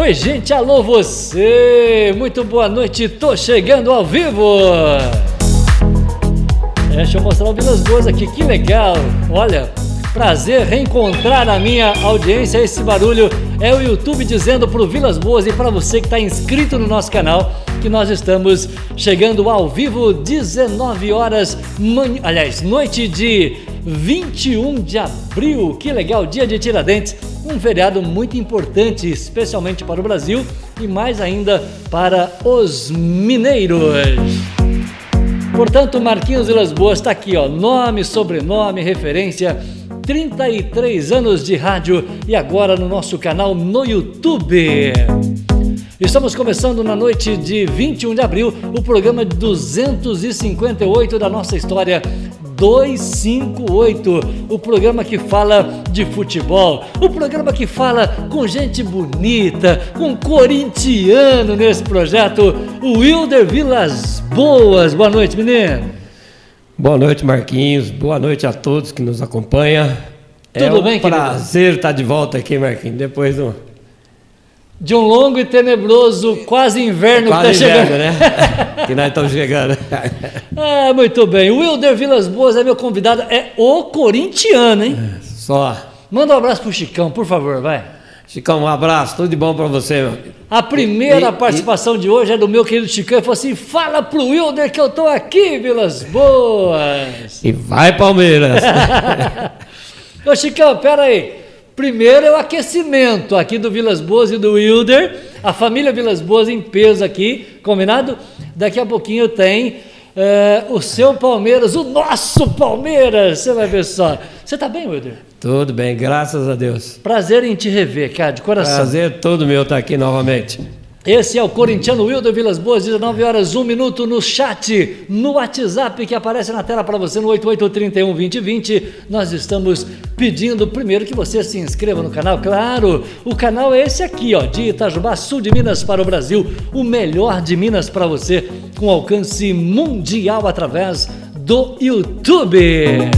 Oi, gente, alô você! Muito boa noite, tô chegando ao vivo! É, deixa eu mostrar o Vilas Boas aqui, que legal! Olha, prazer reencontrar a minha audiência. Esse barulho é o YouTube dizendo pro Vilas Boas e para você que está inscrito no nosso canal que nós estamos chegando ao vivo 19 horas, man... aliás, noite de 21 de abril. Que legal, dia de Tiradentes, um feriado muito importante, especialmente para o Brasil e mais ainda para os mineiros. Portanto, Marquinhos Vilas Boas está aqui, ó, nome, sobrenome, referência, 33 anos de rádio e agora no nosso canal no YouTube. Estamos começando na noite de 21 de abril o programa 258 da nossa história 258, o programa que fala de futebol, o programa que fala com gente bonita, com corintiano nesse projeto, o Wilder Vilas Boas. Boa noite, menino. Boa noite, Marquinhos. Boa noite a todos que nos acompanham. Tudo é um bem, querido? prazer estar de volta aqui, Marquinhos, depois do De um longo e tenebroso quase inverno quase que está chegando. inverno, né? que nós estamos chegando. Ah, muito bem. O Wilder Vilas Boas é meu convidado, é o corintiano, hein? Só. Manda um abraço pro Chicão, por favor, vai. Chicão, um abraço, tudo de bom para você, meu. A primeira E- e- participação de hoje é do meu querido Chicão. Ele falou assim: fala pro Wilder que eu tô aqui, Vilas Boas. E vai, Palmeiras! Ô Chicão, pera aí. Primeiro é o aquecimento aqui do Vilas Boas e do Wilder. A família Vilas Boas em peso aqui, combinado? Daqui a pouquinho tem eh, o seu Palmeiras, o nosso Palmeiras. Você vai ver só. Você tá bem, Wilder? tudo bem, graças a Deus. Prazer em te rever, cara, de coração. Prazer todo meu estar aqui novamente. Esse é o corintiano Wilder Vilas Boas, 19 horas, 1 minuto no chat, no WhatsApp que aparece na tela para você no 8831 2020. Nós estamos pedindo primeiro que você se inscreva no canal. Claro, o canal é esse aqui, ó, de Itajubá, sul de Minas para o Brasil, o melhor de Minas para você, com alcance mundial através do YouTube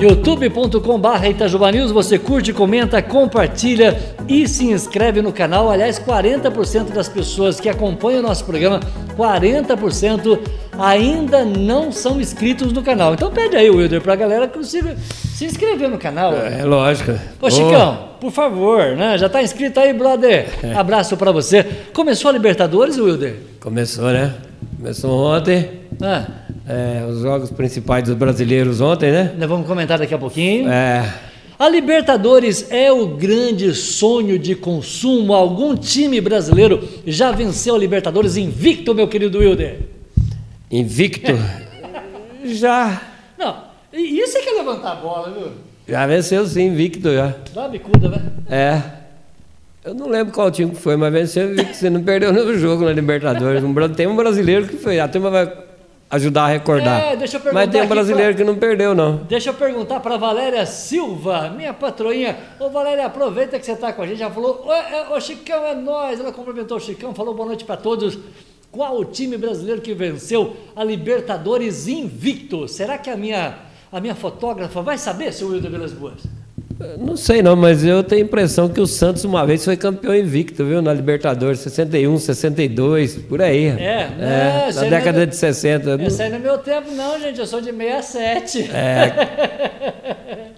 youtube.com.br Itajuba News, você curte, comenta, compartilha e se inscreve no canal. Aliás, 40% das pessoas que acompanham o nosso programa, 40% ainda não são inscritos no canal. Então pede aí, Wilder, pra galera que consiga se inscrever no canal. É lógico. Ô Chicão, por favor, né? Já tá inscrito aí, brother? Abraço pra você. Começou a Libertadores, Wilder? Começou, né? Começou ontem. Ah, É, os jogos principais dos brasileiros ontem, né? nós vamos comentar daqui a pouquinho. É, A Libertadores é o grande sonho de consumo. Algum time brasileiro já venceu a Libertadores invicto, meu querido Wilder? invicto. já. Não, isso é que é levantar a bola, viu? Já venceu sim, invicto já. Dá uma bicuda, né? É. Eu não lembro qual time que foi, mas venceu invicto. Você não perdeu nenhum jogo na Libertadores. Um tem um brasileiro que foi. A turma vai ajudar a recordar. É, deixa eu perguntar mas tem um brasileiro pra- que não perdeu, não. Deixa eu perguntar para Valéria Silva, minha patroinha. Ô Valéria, aproveita que você está com a gente. Já falou, ô, é, ô, Chicão é nós. Ela cumprimentou o Chicão, falou boa noite para todos. Qual o time brasileiro que venceu a Libertadores invicto? Será que a minha, a minha fotógrafa vai saber, seu Wilder Vilas Boas? Não sei não, mas eu tenho a impressão que o Santos uma vez foi campeão invicto, viu? Na Libertadores, 61, 62, por aí. É, é na aí década é- de 60. eu não- não é meu tempo, não, gente. Eu sou de 67.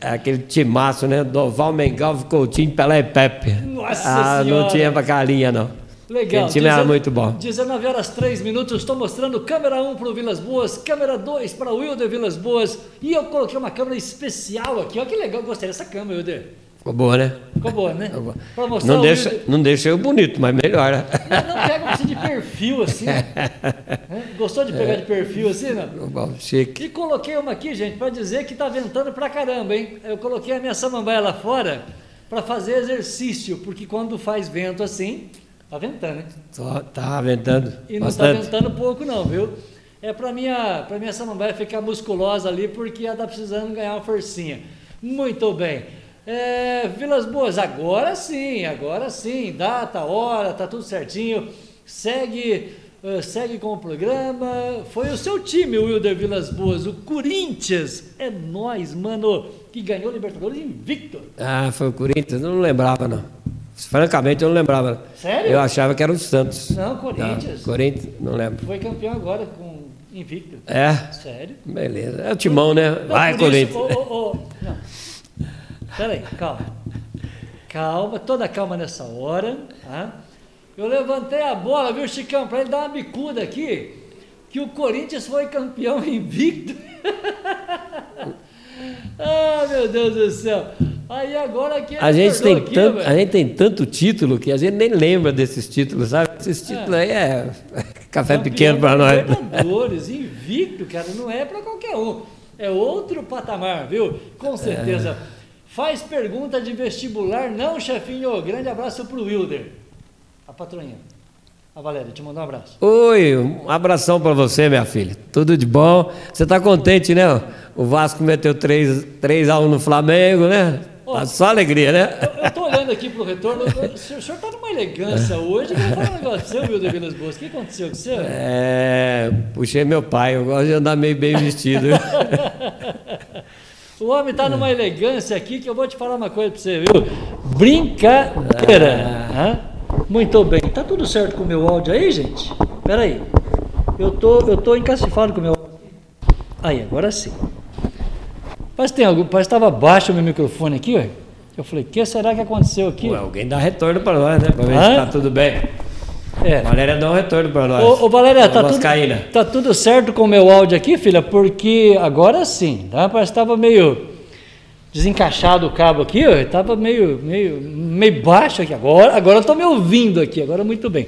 É aquele timaço, né? Doval, Mengalvo, Coutinho, Pelé e Pepe. Nossa ah, Senhora. não tinha pra carinha, não. Legal. Aquele time era muito bom. 19 horas 3 minutos, estou mostrando câmera 1 para o Vilas Boas, câmera 2 para o Wilder Vilas Boas e eu coloquei uma câmera especial aqui. Olha que legal, gostei dessa câmera, Wilder. Ficou boa, né? Ficou boa, né? Para mostrar Não o deixa, Wilder. não deixa eu bonito, mas melhor, né? Não, não pega você de perfil assim. Hã? Gostou de pegar de perfil assim, não? Bom, Chique. E coloquei uma aqui, gente, para dizer que tá ventando pra caramba, hein? Eu coloquei a minha samambaia lá fora para fazer exercício, porque quando faz vento assim, tá ventando, hein? Só tá ventando E não bastante. está ventando pouco não, viu? É para minha, para minha samambaia ficar musculosa ali, porque ela está precisando ganhar uma forcinha. Muito bem. É, Vilas Boas, agora sim, agora sim, data, hora, tá tudo certinho. Segue, eh, segue com o programa. Foi o seu time, Wilder Vilas Boas, o Corinthians. É nós, mano, que ganhou o Libertadores invicto. Ah, foi o Corinthians? Não lembrava, não. Francamente, eu não lembrava. Sério? Eu achava que era o Santos. Não, Corinthians. Não, Corinthians, não lembro. Foi campeão agora com invicto. É? Sério? Beleza. É o timão, né? Não, Vai, por isso- Corinthians. ô, ô, ô, não. Peraí, calma. Calma, toda calma nessa hora. Tá? Eu levantei a bola, viu, Chicão, para ele dar uma bicuda aqui, que o Corinthians foi campeão invicto. ah, meu Deus do céu. Aí agora que A gente, tem aqui, tanto, velho. a gente tem tanto título que a gente nem lembra desses títulos, sabe? Esses títulos aí é café Campeão pequeno para nós. Libertadores, invicto, cara, não é para qualquer um. É outro patamar, viu? Com certeza. Faz pergunta de vestibular, não, chefinho. Grande abraço pro Wilder. A patroinha. A Valéria, te mandou um abraço. Oi, um abração para você, minha filha. Tudo de bom? Você está contente, né? O Vasco meteu 3, 3 a 1 no Flamengo, né? Tá só alegria, né? Eu, tô olhando aqui pro retorno. O senhor, o senhor tá numa elegância hoje. Vou falar um negócio seu, Vilas Boas. O que aconteceu com você? É, puxei meu pai, eu gosto de andar meio bem vestido. O homem tá numa elegância aqui que eu vou te falar uma coisa pra você, viu? Brincadeira. Hã? Muito bem. Tá tudo certo com o meu áudio aí, gente? Pera aí. Eu tô, eu tô encacifado com o meu áudio. Aí, agora sim. Parece que tem algum, parece que estava baixo o meu microfone aqui, ó. Eu falei, o que será que aconteceu aqui? Ué, alguém dá retorno para nós, né? Para ver se tá tudo bem. É. Valéria dá um retorno para nós. Ô, ô Valéria, tá tudo, Vascaína. tá tudo certo com o meu áudio aqui, filha? Porque agora sim, tá? Parece que estava meio desencaixado o cabo aqui, ó. Tava meio, meio, meio baixo aqui. Agora, agora eu tô me ouvindo aqui, agora muito bem.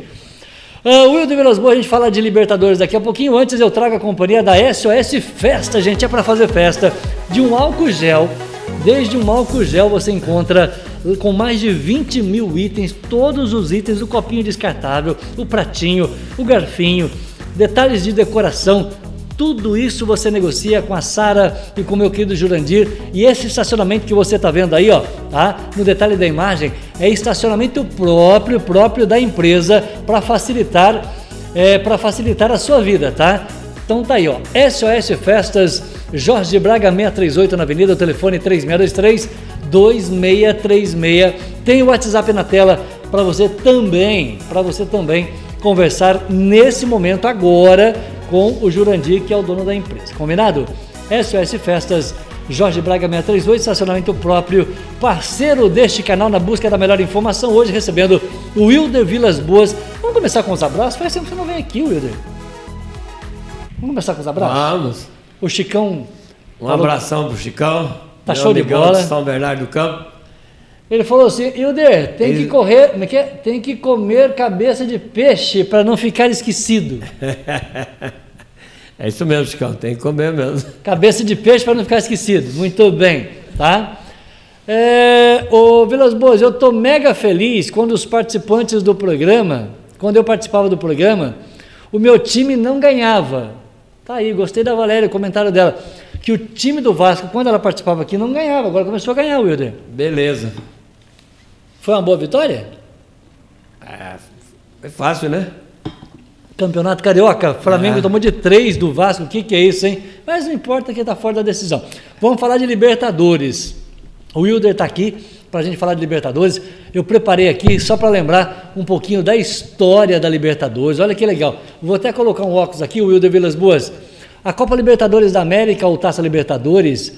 Uh, Wildo Vilas Boas, a gente fala de Libertadores daqui a pouquinho. Antes eu trago a companhia da SOS Festa, gente. É para fazer festa de um álcool gel. Desde um álcool gel você encontra com mais de 20 mil itens, todos os itens, o copinho descartável, o pratinho, o garfinho, detalhes de decoração, tudo isso você negocia com a Sara e com o meu querido Jurandir. E esse estacionamento que você está vendo aí, ó, tá? No detalhe da imagem, é estacionamento próprio, próprio da empresa para facilitar, é, para facilitar a sua vida, tá? Então tá aí, ó. SOS Festas, Jorge Braga 638 na Avenida, o telefone 3623 2636. Tem o WhatsApp na tela para você também, para você também conversar nesse momento agora com o Jurandir, que é o dono da empresa. Combinado? SOS Festas, Jorge Braga 638, estacionamento próprio, parceiro deste canal na busca da melhor informação. Hoje recebendo o Wilder Vilas Boas. Vamos começar com os abraços? Faz tempo que você não vem aqui, Wilder. Vamos começar com os abraços? Vamos. O Chicão. Um abração pro Chicão. Tá show de bola. São Bernardo do Campo. Ele falou assim, Hilder, tem que Ele- correr, é que é? Tem que comer cabeça de peixe para não ficar esquecido. É isso mesmo, Chicão. Tem que comer mesmo. Cabeça de peixe para não ficar esquecido. Muito bem, tá? É, ô Vilas Boas, eu estou mega feliz quando os participantes do programa, quando eu participava do programa, o meu time não ganhava. Tá aí, gostei da Valéria, o comentário dela. Que o time do Vasco, quando ela participava aqui, não ganhava. Agora começou a ganhar, Wilder. Beleza. Foi uma boa vitória? É, foi fácil, né? Campeonato Carioca, Flamengo É. tomou de três do Vasco, o que, que é isso, hein? Mas não importa que está fora da decisão. Vamos falar de Libertadores. O Wilder está aqui para a gente falar de Libertadores. Eu preparei aqui só para lembrar um pouquinho da história da Libertadores. Olha que legal. Vou até colocar um óculos aqui, o Wilder Vilas Boas. A Copa Libertadores da América, ou Taça Libertadores,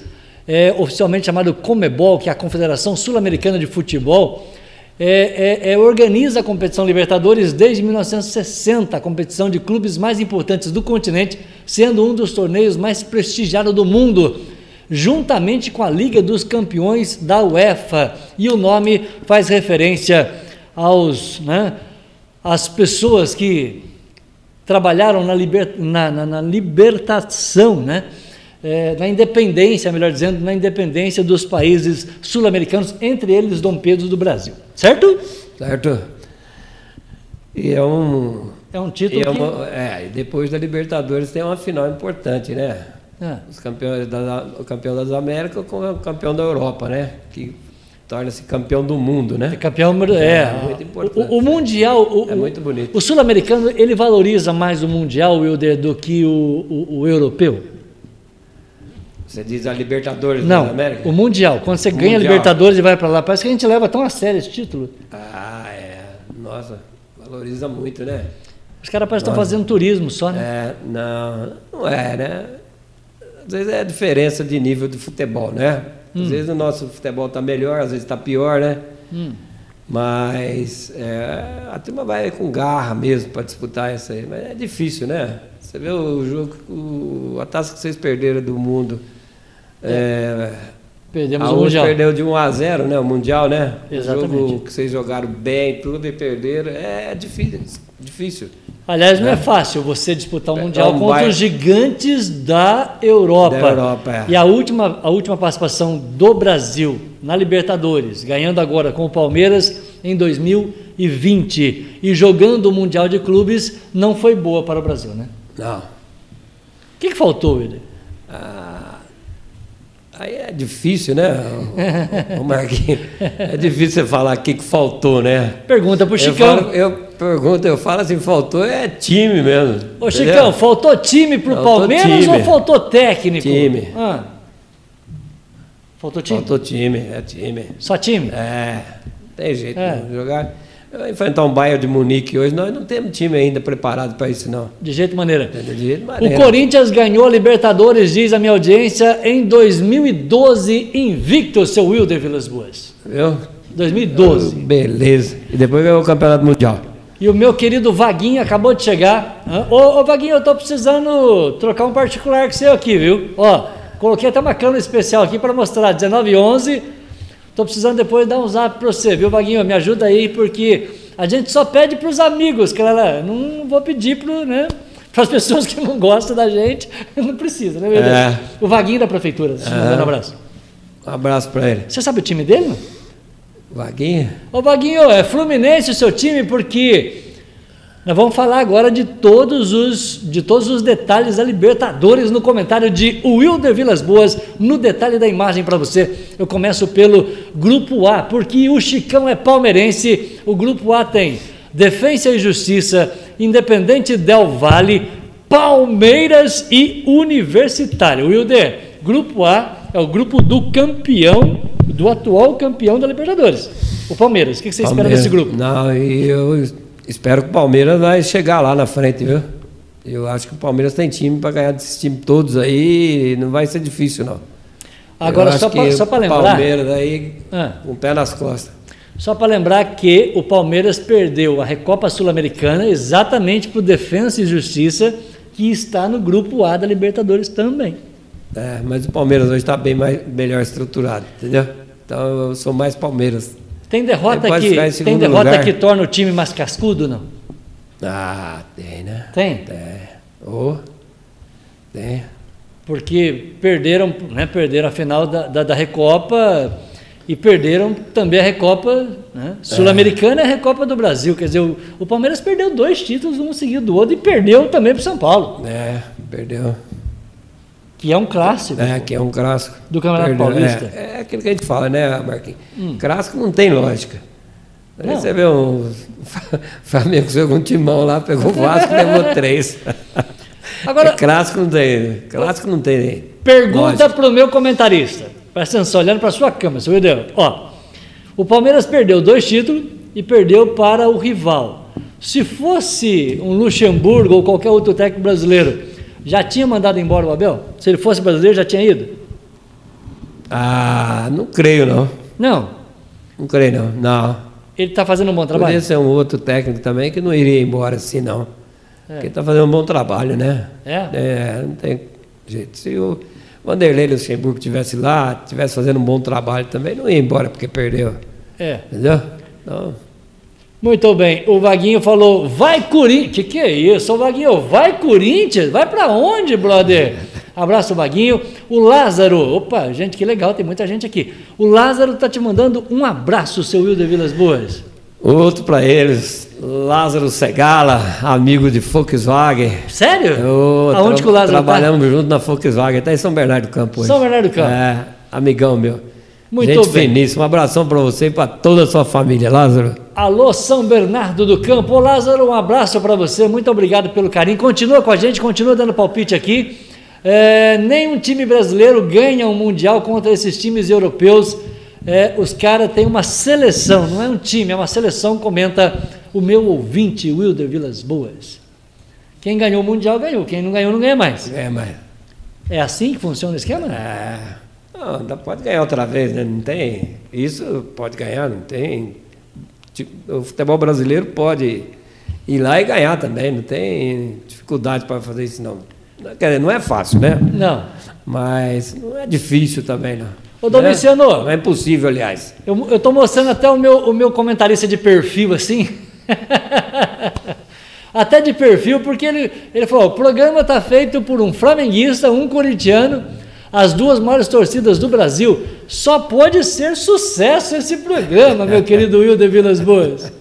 é oficialmente chamado Comebol, que é a Confederação Sul-Americana de Futebol, é, é- é- organiza a competição Libertadores desde 1960, a competição de clubes mais importantes do continente, sendo um dos torneios mais prestigiados do mundo, juntamente com a Liga dos Campeões da UEFA. E o nome faz referência aos, né, às pessoas que trabalharam na, liber, na, na- na libertação, né? É, na independência, melhor dizendo, na independência dos países sul-americanos, entre eles Dom Pedro do Brasil. Certo? Certo? E é um. É um título é que... uma- é, e depois da Libertadores tem uma final importante, né? Ah, Os campeões da, o campeão das Américas com o campeão da Europa, né? Que torna-se campeão do mundo, é né? campeão... É, É, muito importante. O, o Mundial... O, É muito bonito. O sul-americano, ele valoriza mais o Mundial, Wilder, do que o, o, o europeu? Você diz a Libertadores Não, da América? o Mundial. Quando você O ganha a Mundial. Libertadores e vai pra lá, parece que a gente leva tão a sério esse título. Ah, é. Nossa, valoriza muito, né? Os caras parecem Nossa. fazendo turismo só, né? É, não, não é, né? Às vezes é a diferença de nível de futebol, né? Às Hum. vezes o nosso futebol está melhor, às vezes está pior, né? Hum. Mas é, a turma vai com garra mesmo para disputar isso aí. Mas é difícil, né? Você vê o jogo, o- a taça que vocês perderam do mundo. É, Perdemos a o Mundial. perdeu de 1 a 0 né? O Mundial, né? Exatamente. O jogo que vocês jogaram bem, tudo e perderam. É difícil. difícil. Aliás, não é fácil você disputar um É, Mundial é um contra os gigantes da Europa. Da Europa, é. E a última, a última participação do Brasil na Libertadores, ganhando agora com o Palmeiras em 2020 e jogando o Mundial de Clubes, não foi boa para o Brasil, né? Não. O que, que faltou, Wilder? Ah, aí é difícil, né, o, Marquinhos? É difícil você falar o que, que faltou, né? Pergunta pro Eu, Chicão. falo, eu pergunto, eu falo assim, faltou é time mesmo. Ô, entendeu? Chicão, faltou time pro Faltou Palmeiras time. ou faltou técnico? Time. Ah. Faltou time? Faltou time, é time. Só time? É, tem jeito É. não. Jogar. Enfrentar um Bayern de Munique hoje, nós não temos time ainda preparado para isso, não. De jeito maneira. De jeito O maneira. Corinthians ganhou a Libertadores, diz a minha audiência, em 2012, invicto, seu Wilder Vilas Boas. Viu? 2012. Beleza. E depois ganhou o Campeonato Mundial. E o meu querido Vaguinho acabou de chegar. Ô, ô Vaguinho, eu tô precisando trocar um particular com seu aqui, viu? Ó, coloquei até uma câmera especial aqui para mostrar, 1911. Tô precisando depois dar um zap para você, viu, Vaguinho? Me ajuda aí, porque a gente só pede para os amigos, cara. Não vou pedir para né, as pessoas que não gostam da gente. Não precisa, né, meu Deus? É. O Vaguinho da prefeitura, mandando um abraço. Um abraço para ele. Você sabe o time dele? Vaguinho? Ô Vaguinho, é Fluminense o seu time porque nós vamos falar agora de todos os de todos os detalhes da Libertadores no comentário de Wilder Vilas Boas, no detalhe da imagem para você. Eu começo pelo grupo A, porque o Chicão é palmeirense. O grupo A tem Defensa e Justiça, Independente Del Valle, Palmeiras e Universitário. Wilder, grupo A é o grupo do campeão, do atual campeão da Libertadores. O Palmeiras. O que você espera Palmeiras. desse grupo? Não, eu espero que o Palmeiras vai chegar lá na frente, viu? Eu acho que o Palmeiras tem time para ganhar desses times todos aí, não vai ser difícil, não. Agora, só para pra o lembrar, Palmeiras aí, Ah. com o pé nas costas. só para lembrar que o Palmeiras perdeu a Recopa Sul-Americana exatamente para o Defensa e Justiça, que está no grupo A da Libertadores também. É, mas o Palmeiras hoje está bem mais, melhor estruturado, entendeu? Então eu sou mais Palmeiras. Tem derrota que tem derrota lugar. que torna o time mais cascudo, não? Ah, tem, né? Tem, É. Oh, tem. porque perderam, né, perderam a final da, da, da Recopa e perderam também a Recopa né, Sul-Americana e a Recopa do Brasil. Quer dizer, o, o Palmeiras perdeu dois títulos um seguido do outro e perdeu também para o São Paulo, É, perdeu. Que é um clássico. É, que é um clássico. Do Campeonato Paulista. É, é aquilo que a gente fala, né, Marquinhos? Clássico não tem lógica. Aí Não. você vê um Flamengo jogou um timão lá, pegou o Vasco e levou três. Agora- É, clássico não tem. Clássico não tem. Pergunta para o meu comentarista. Presta atenção, olhando para a sua câmera, seu Deus. Ó, o Palmeiras perdeu dois títulos e perdeu para o rival. Se fosse um Luxemburgo ou qualquer outro técnico brasileiro, já tinha mandado embora o Abel? Se ele fosse brasileiro, já tinha ido? Ah, não creio não. Não. Não creio não. Não. Ele está fazendo um bom trabalho? Poderia ser um outro técnico também que não iria embora assim, não. Porque está fazendo um bom trabalho, né? É? É, não tem jeito. Se o Vanderlei Luxemburgo estivesse lá, estivesse fazendo um bom trabalho também, não ia embora porque perdeu. É. Entendeu? Então, Muito bem. O Vaguinho falou, vai Corinthians. Que que é isso? O Vaguinho, vai Corinthians? Vai para onde, brother? Abraço, Vaguinho. O Lázaro, opa, gente, que legal, tem muita gente aqui. O Lázaro tá te mandando um abraço, seu Wilder Vilas Boas. outro para eles, Lázaro Segala, amigo de Volkswagen. Sério? Eu Aonde que o Lázaro tá? Trabalhamos junto na Volkswagen, até em São Bernardo do Campo hoje. São Bernardo do Campo. É, amigão meu. Muito Gente bem. finíssima. Um abração para você e para toda a sua família, Lázaro. Alô, São Bernardo do Campo. Ô, Lázaro, um abraço para você. Muito obrigado pelo carinho. Continua com a gente, continua dando palpite aqui. É, nenhum time brasileiro ganha um Mundial contra esses times europeus. É, os caras têm uma seleção, não é um time, é uma seleção, comenta o meu ouvinte, Wilder Vilas Boas. Quem ganhou o Mundial ganhou, quem não ganhou não ganha mais. É, mas. É assim que funciona o esquema? É. Não, ainda pode ganhar outra vez, né? Não tem. Isso pode ganhar, não tem. Tipo, o futebol brasileiro pode ir lá e ganhar também, não tem dificuldade para fazer isso, não. Quer dizer, não é fácil, né? Não. Mas não é difícil também, não. Ô, Domiciano. Não é, não é impossível, aliás. Eu estou mostrando até o meu, o meu comentarista de perfil assim. até de perfil, porque ele, ele falou: o programa está feito por um flamenguista, um corintiano, as duas maiores torcidas do Brasil. Só pode ser sucesso esse programa, meu querido Wilder Vilas Boas.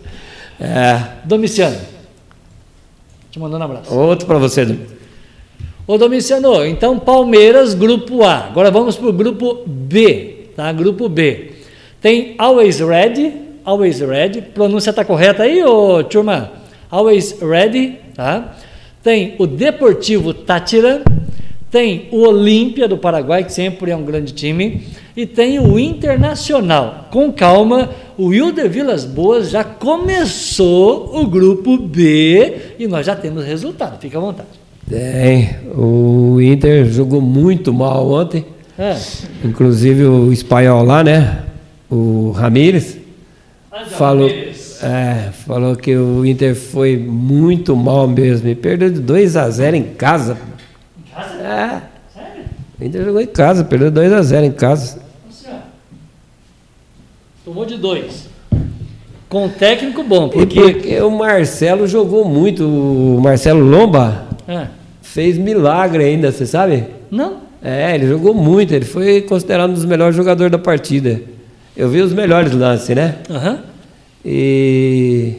É. Domiciano. Te mandando um abraço. Outro para você. Ô Domiciano, então Palmeiras, grupo A. Agora vamos para o grupo B, tá? Grupo B. Tem Always Ready, Always Ready. Pronúncia está correta aí, ô turma? Always Ready, tá? Tem o Deportivo Tátira, tem o Olímpia do Paraguai, que sempre é um grande time, e tem o Internacional. Com calma, o Wilder Vilas Boas já começou o grupo B e nós já temos resultado. Fica à vontade. Tem. O Inter jogou muito mal ontem. É. Inclusive o espanhol lá, né? O Ramírez. Falou, é, falou que o Inter foi muito mal mesmo. E perdeu de 2 a 0 em casa. É. Sério? O Inter jogou em casa, perdeu 2 a 0 em casa. Tomou de dois. Com um técnico bom, porque. porque o Marcelo jogou muito. O Marcelo Lomba É. fez milagre ainda, você sabe? Não? É, ele jogou muito. Ele foi considerado um dos melhores jogadores da partida. Eu vi os melhores lances, né? Aham. E.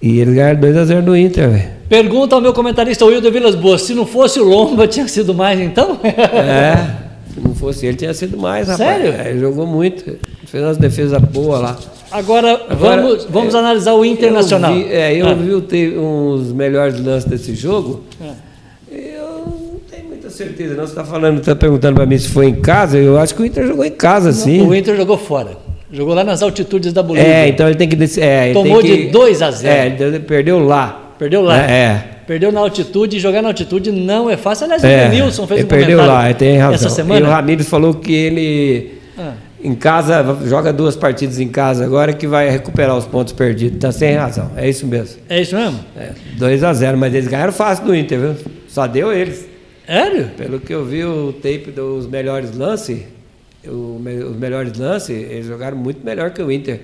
E ele ganhou 2x0 do Inter, velho. Pergunta ao meu comentarista Wilder Vilas Boas, se não fosse o Lomba, tinha sido mais então? É, se não fosse ele, tinha sido mais, rapaz. Sério? É, ele jogou muito. Fez umas defesas boas lá. Agora, Agora, vamos, vamos é, analisar o Internacional. Eu vi, é, eu Ah. vi uns melhores lances desse jogo. É. Eu não tenho muita certeza, não. Você está falando, está perguntando para mim se foi em casa. Eu acho que o Inter jogou em casa, sim. O Inter jogou fora. Jogou lá nas altitudes da Bolívia. É, então ele tem que. É, ele Tomou que, de 2 a 0. É, ele perdeu lá. Perdeu lá. É. Perdeu na altitude e jogar na altitude não é fácil. Aliás, É, o Denilson fez um perdeu comentário lá, tem razão. essa E o semana. Ramires falou que ele Ah, em casa joga duas partidas em casa agora que vai recuperar os pontos perdidos. Tá sem razão. É isso mesmo. é isso mesmo? É, 2 a 0 mas eles ganharam fácil do Inter, viu? Só deu eles. Sério? Pelo que eu vi o tape dos melhores lances, os melhores lances, eles jogaram muito melhor que o Inter.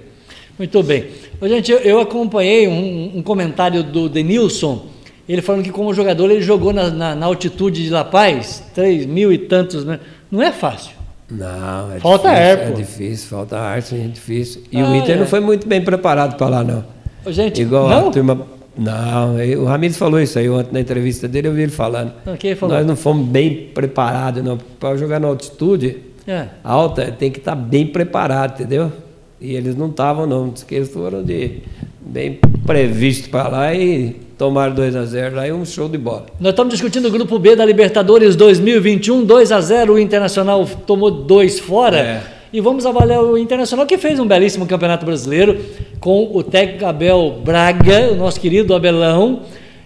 Muito bem. Gente, eu, acompanhei um, um comentário do Denilson, ele falando que como jogador ele jogou na, na- na altitude de La Paz, 3 mil e tantos, né? Não é fácil. Não, é Falta difícil, ar, É difícil, falta ar, sim, é difícil. E Ah, o Inter é. não foi muito bem preparado para lá, não. Gente, Igual não? a turma. Não, o Ramires falou isso aí ontem na entrevista dele, eu vi ele falando. Ah, falou? Nós não fomos bem preparados, não. Para jogar na altitude É. alta, tem que estar bem preparado, entendeu? E eles não estavam, não. Diz que eles foram de bem previstos para lá e tomaram 2 a 0 lá e um show de bola. Nós estamos discutindo o grupo B da Libertadores 2021, 2 a 0 o Internacional tomou dois fora. É. E vamos avaliar o Internacional que fez um belíssimo Campeonato Brasileiro com o técnico Abel Braga, o nosso querido Abelão,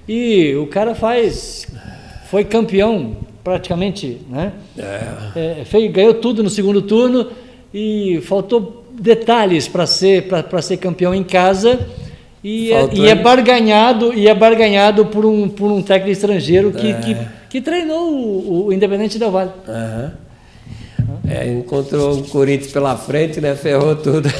e o cara faz foi campeão praticamente, né? É. É, fez, ganhou tudo no segundo turno e faltou detalhes para ser para ser campeão em casa e é, e é barganhado e é barganhado por um por um técnico estrangeiro que, É. que, que treinou o, o Independente Del Valle. Aham. É, encontrou o Corinthians pela frente, né? Ferrou tudo.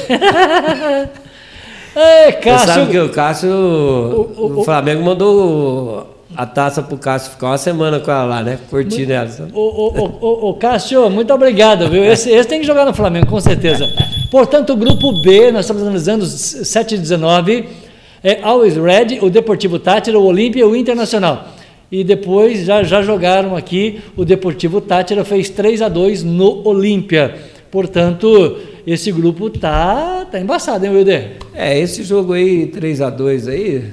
É, Você Cássio, sabe que o Cássio, o- o, Flamengo mandou a taça pro Cássio ficar uma semana com ela lá, né? Curtindo ela. O, o, o, o, o Cássio, muito obrigado, viu? Esse, esse tem que jogar no Flamengo, com certeza. Portanto, o grupo B, nós estamos analisando os 7 e 19, é Always Red, o Deportivo Tátira, o Olímpia e o Internacional. E depois já, já jogaram aqui, o Deportivo Tátira fez 3 a 2 no Olímpia. Portanto, esse grupo tá, tá embaçado, hein, Wilder? É, esse jogo aí, 3x2 aí,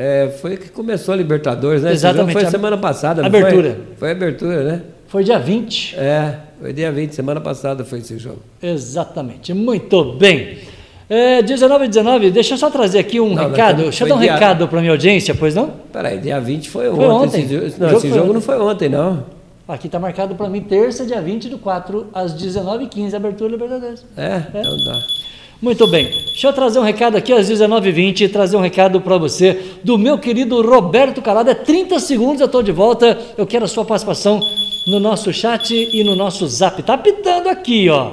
É, foi que começou a Libertadores, né? Exatamente. foi semana passada, abertura. Foi? foi abertura, né? Foi dia 20. É, foi dia 20, semana passada foi esse jogo. Exatamente. Muito bem. É, 19 e 19, deixa eu só trazer aqui um Não, recado. Deixa eu dar um dia- recado para minha audiência, pois não? Peraí, dia 20 foi, Foi ontem. ontem. Esse, não, jogo esse jogo ontem. não foi ontem, não. Aqui está marcado para mim terça, dia 20 do 4, às 19h15, abertura Libertadores. É, então dá. Muito bem. Deixa eu trazer um recado aqui às 19h20, trazer um recado para você do meu querido Roberto Calado. É 30 segundos, eu estou de volta. Eu quero a sua participação no nosso chat e no nosso zap. Tá pitando aqui, ó.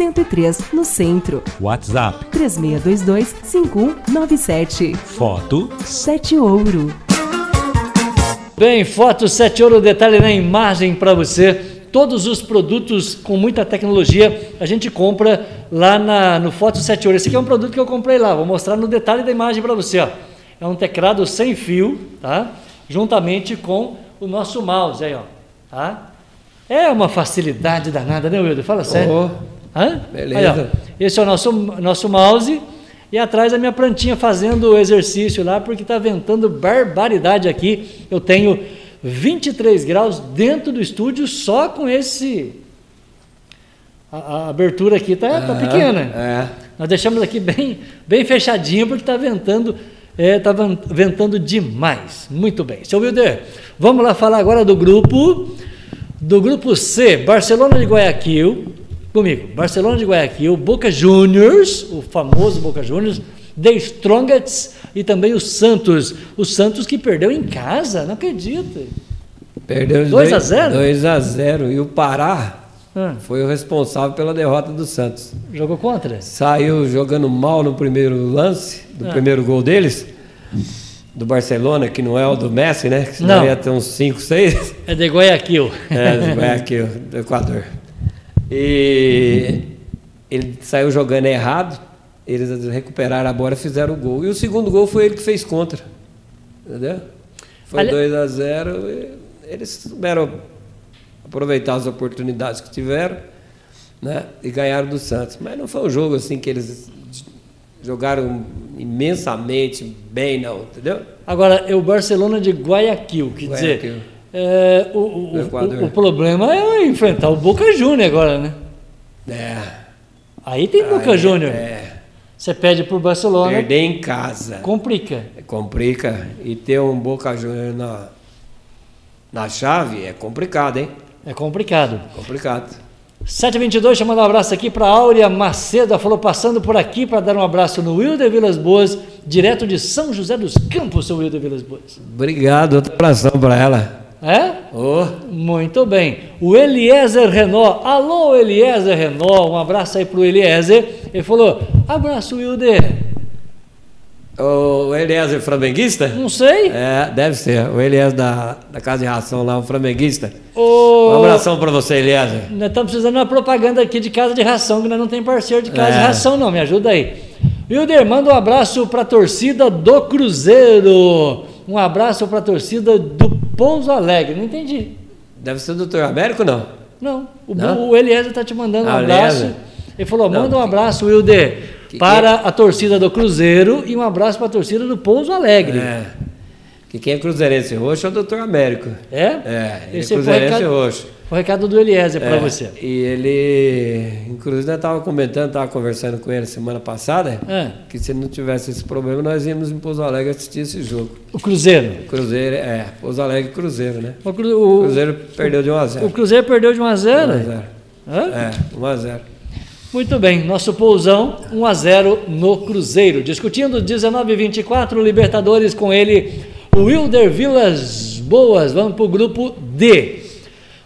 103, no centro. WhatsApp. 3622-5197. Foto 7 Ouro. Bem, foto 7 ouro, detalhe na imagem para você. Todos os produtos com muita tecnologia a gente compra lá na, no Foto 7 ouro. Esse aqui é um produto que eu comprei lá, vou mostrar no detalhe da imagem para você. Ó. É um teclado sem fio, tá? Juntamente com o nosso mouse aí, ó. Tá? É uma facilidade danada, né, Wilder? Fala sério. Ô, Hã? beleza. Aí, esse é o nosso, nosso mouse. E atrás a minha plantinha fazendo o exercício lá, porque está ventando barbaridade aqui. Eu tenho 23 graus dentro do estúdio só com esse. A, a abertura aqui tá, tá Aham, pequena. É. Nós deixamos aqui bem, bem fechadinho, porque está ventando, é, tá ven- ventando demais. Muito bem. Seu Wilder, vamos lá falar agora do grupo, do grupo C, Barcelona de Guayaquil, comigo, Barcelona de Guayaquil, Boca Juniors, o famoso Boca Juniors, The Strongest e também o Santos. O Santos que perdeu em casa, não acredito. Perdeu de 2 a 0? 2 a 0 E o Pará Ah, foi o responsável pela derrota do Santos. jogou contra? Saiu jogando mal no primeiro lance, do Ah. primeiro gol deles, do Barcelona, que não é o do Messi, né? Que senão Não. ia ter uns 5, 6. É de Guayaquil. É, do Guayaquil, do Equador. E ele saiu jogando errado, eles recuperaram a bola e fizeram o gol. E o segundo gol foi ele que fez contra. Entendeu? Foi Ali- 2 a 0 e eles souberam aproveitar as oportunidades que tiveram né? e ganharam do Santos. Mas não foi um jogo assim que eles jogaram imensamente bem, não, entendeu? Agora, é o Barcelona de Guayaquil, quer dizer, Guayaquil. É, o, o- o- o problema é enfrentar o Boca Júnior agora, né? É. Aí tem Boca Aí, Júnior. É. Você pede pro Barcelona, Perder em casa. complica. Complica. E ter um Boca Juniors na, na chave é complicado, hein? É complicado. Complicado. 722, deixa eu mandar um abraço aqui para Áurea Macedo, falou passando por aqui para dar um abraço no Wilder Vilas Boas, direto de São José dos Campos, seu Wilder Vilas Boas. Obrigado, outra abração para ela. É? Ô, Muito bem. O Eliezer Renó. Alô, Eliezer Renó. Um abraço aí pro Eliezer. Ele falou: abraço, Wilder. o Eliezer flamenguista? Não sei. É, deve ser. O Eliezer da, da Casa de Ração lá, o flamenguista. Um abração para você, Eliezer. Nós estamos precisando de uma propaganda aqui de casa de ração, que nós não tem parceiro de casa É. de ração, não. Me ajuda aí. Wilder, manda um abraço para a torcida do Cruzeiro. Um abraço para a torcida do Pouso Alegre. Não entendi. Deve ser o doutor Américo, não? Não. O, Não? o Eliezer está te mandando um Ah, abraço. Ele falou: Não, manda um abraço, Wilder, que- para a torcida do Cruzeiro e um abraço para a torcida do Pouso Alegre. É. Que quem é cruzeirense roxo é o doutor Américo. É? É, ele é cruzeirense recado, roxo. O recado do Eliezer para É, você. E ele, inclusive, nós estava comentando, estava conversando com ele semana passada, É. que se não tivesse esse problema, nós íamos em Pouso Alegre assistir esse jogo. O Cruzeiro. Cruzeiro, é, Pouso Alegre e Cruzeiro, né? O, Cru- o- O Cruzeiro perdeu de 1 a 0. o Cruzeiro perdeu de 1 a 0. 1 a 0. Hã? É, 1 a 0. Muito bem, nosso pousão 1 a 0 no Cruzeiro. Discutindo 19 e 24 Libertadores com ele, o Wilder Vilas Boas. Vamos para o grupo D.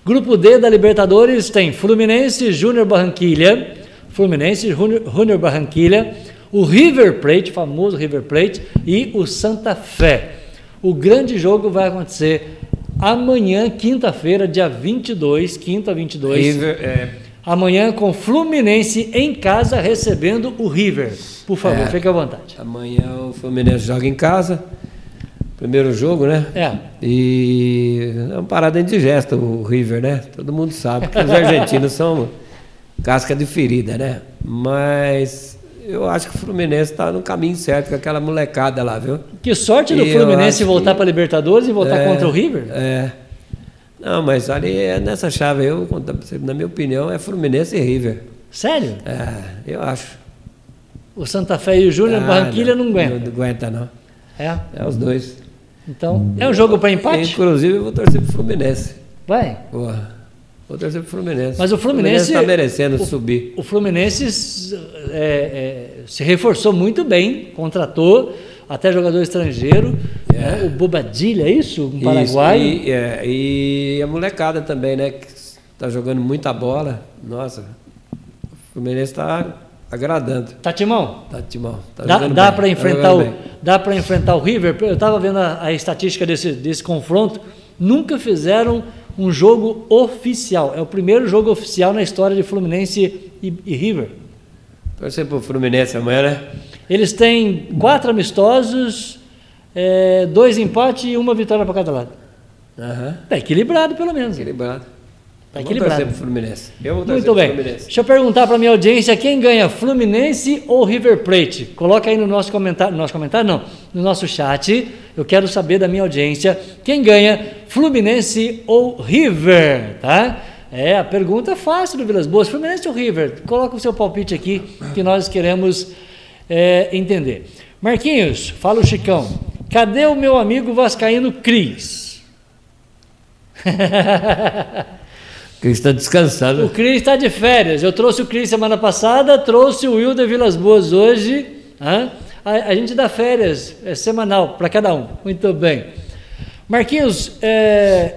Grupo D da Libertadores tem Fluminense, Júnior Barranquilha, Fluminense, Júnior Barranquilha, o River Plate, famoso River Plate, e o Santa Fé. O grande jogo vai acontecer amanhã, quinta-feira, dia 22, quinta 22. River, é, Amanhã com Fluminense em casa recebendo o River. Por favor, É. fique à vontade. amanhã o Fluminense joga em casa. Primeiro jogo, né? É. E é uma parada indigesta o River, né? Todo mundo sabe que os argentinos são casca de ferida, né? Mas eu acho que o Fluminense está no caminho certo com aquela molecada lá, viu? Que sorte do E Fluminense voltar que- para Libertadores e voltar É, contra o River? É. Não, mas ali é nessa chave, eu, na minha opinião, é Fluminense e River. Sério? É, eu acho. O Santa Fé e o Júnior Ah, Barranquilha não, aguentam. Não aguenta, não. É. É os dois. Então, é um jogo para empate? Inclusive, eu vou torcer pro Fluminense. Vai. Porra. Vou torcer pro Fluminense. Mas o Fluminense- está merecendo o- subir. O Fluminense é, é, se reforçou muito bem, contratou até jogador estrangeiro, né? o Bobadilha, é isso? Um paraguaio. E, é, e a molecada também, né? Que está jogando muita bola. Nossa, o Fluminense está agradando. Tá, Timão? Tá, Timão. Tá Dá, dá para tá enfrentar o dá para enfrentar o River. Eu estava vendo a, a estatística desse, desse confronto. Nunca fizeram um jogo oficial. É o primeiro jogo oficial na história de Fluminense e, e River. Torcer pro Fluminense amanhã, né? Eles têm quatro amistosos, é, dois empates e uma vitória para cada lado. Aham. Tá equilibrado pelo menos. Equilibrado. Tá Eu equilibrado. Vou Fluminense. Eu vou Muito bem. Fluminense. Deixa eu perguntar para minha audiência quem ganha, Fluminense ou River Plate? Coloca aí no nosso comentário, no nosso comentário não, no nosso chat. Eu quero saber da minha audiência quem ganha, Fluminense ou River, tá? É a pergunta fácil do Vilas Boas, Fluminense ou River? Coloca o seu palpite aqui que nós queremos é, entender. Marquinhos, fala o Chicão. Cadê o meu amigo vascaíno Cris? Porque está descansando. O Cris está de férias. Eu trouxe o Cris semana passada, trouxe o Wilder Vilas Boas hoje. hã? A, a gente dá férias, é semanal para cada um. Muito bem. Marquinhos, é,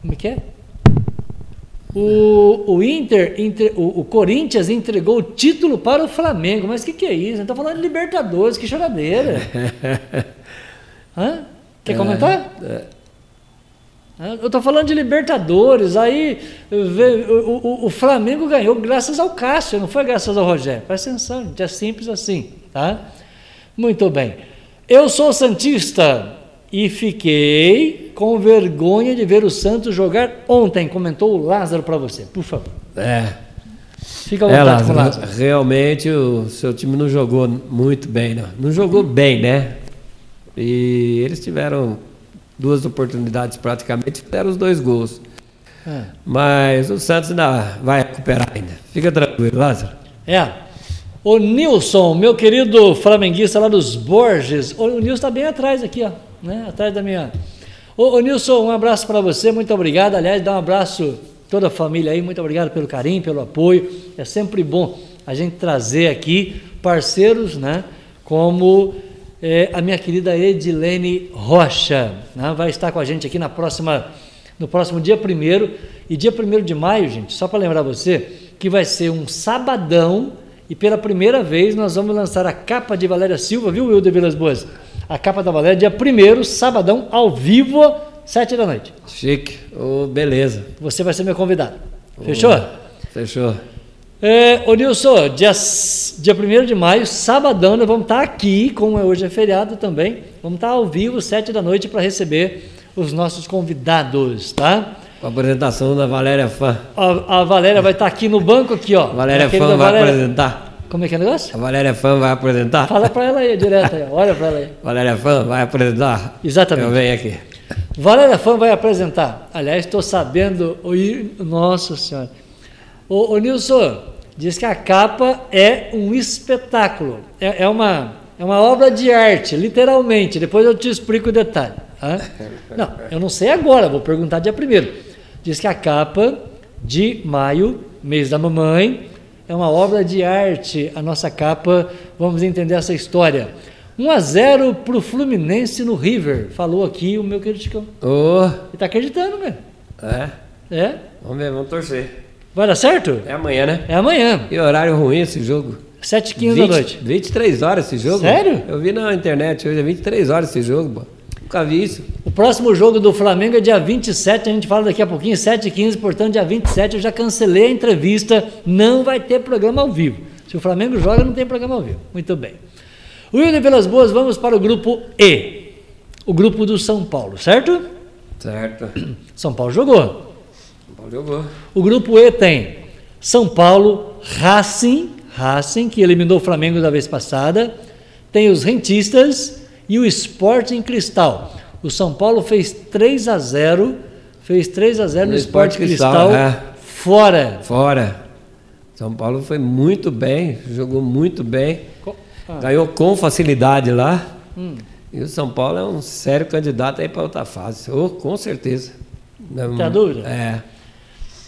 como é que é? O, o Inter, entre- o, o Corinthians entregou o título para o Flamengo. Mas o que, que é isso? Está falando de Libertadores, que choradeira. Hã? Quer comentar? Ah, Eu estou falando de Libertadores, aí vê- o, o- o Flamengo ganhou graças ao Cássio, não foi graças ao Rogério. Presta atenção, gente, é simples assim, tá? Muito bem. Eu sou Santista e fiquei com vergonha de ver o Santos jogar ontem, comentou o Lázaro para você, por favor. É. Fica à É, vontade com o Lázaro, Lázaro. realmente o seu time não jogou muito bem, não. Não jogou bem, né? E eles tiveram duas oportunidades praticamente, fizeram os dois gols. É. Mas o Santos ainda vai recuperar ainda. Fica tranquilo, Lázaro. É. O Nilson, meu querido flamenguista lá dos Borges. O, Nilson está bem atrás aqui, ó. Né? Atrás da minha. Ô, ô Nilson, um abraço para você, muito obrigado. Aliás, dá um abraço toda a família aí, muito obrigado pelo carinho, pelo apoio. É sempre bom a gente trazer aqui parceiros, né? Como eh, a minha querida Edilene Rocha, né? vai estar com a gente aqui na próxima, no próximo dia 1 e dia 1 de maio, gente, só para lembrar você, que vai ser um sabadão e pela primeira vez nós vamos lançar a capa de Valéria Silva, viu, Wilder Vilas Boas? A capa da Valéria, dia 1 sabadão, ao vivo, sete da noite. Chique. Ô, beleza. Você vai ser meu convidado. Fechou? Fechou. É, ô Nilson, dia, dia 1 de maio, sabadão, nós vamos estar aqui, como é hoje é feriado também, vamos estar ao vivo, sete da noite, para receber os nossos convidados, tá? Com a apresentação da Valéria Fã. A, a Valéria vai estar aqui no banco, aqui, ó. Valéria Fã vai Valéria- apresentar. Como é que é o negócio? A Valéria Fã vai apresentar. Fala para ela aí, direto aí, olha para ela aí. Valéria Fã vai apresentar. Exatamente. Eu venho aqui. Valéria Fã vai apresentar. Aliás, estou sabendo. Nossa Senhora. Ô, ô Nilson, diz que a capa é um espetáculo. É, é uma, é uma obra de arte, literalmente. Depois eu te explico o detalhe. tá? Não, eu não sei agora, vou perguntar dia primeiro. Diz que a capa de maio, mês da mamãe, é uma obra de arte. A nossa capa, vamos entender essa história. 1 a 0 para o Fluminense no River. Falou aqui o meu querido Chicão. Ô, Ele está acreditando, né? é. É? Vamos ver, vamos torcer. Vai dar certo? É amanhã, né? É amanhã. E horário ruim esse jogo. 7h15 da noite. 23 horas esse jogo. Sério? Eu vi na internet hoje, é 23 horas esse jogo, pô. Nunca vi isso. O próximo jogo do Flamengo é dia 27, a gente fala daqui a pouquinho, 7h15, portanto, dia 27 eu já cancelei a entrevista, não vai ter programa ao vivo. Se o Flamengo joga, não tem programa ao vivo. Muito bem. Wilder Pelas Boas, vamos para o grupo E. O grupo do São Paulo, certo? Certo. São Paulo jogou. Paulo jogou. O grupo E tem São Paulo, Racing, Racing, que eliminou o Flamengo da vez passada, tem os Rentistas e o Sporting Cristal. O São Paulo fez 3 a 0 fez 3 a 0 no, No Sport Sport Cristal, Cristal, é. fora. Fora. São Paulo foi muito bem, jogou muito bem. Co- ah. Ganhou com facilidade lá. Hum. E o São Paulo é um sério candidato aí para outra fase. Oh, com certeza. Não- Tem a dúvida? É.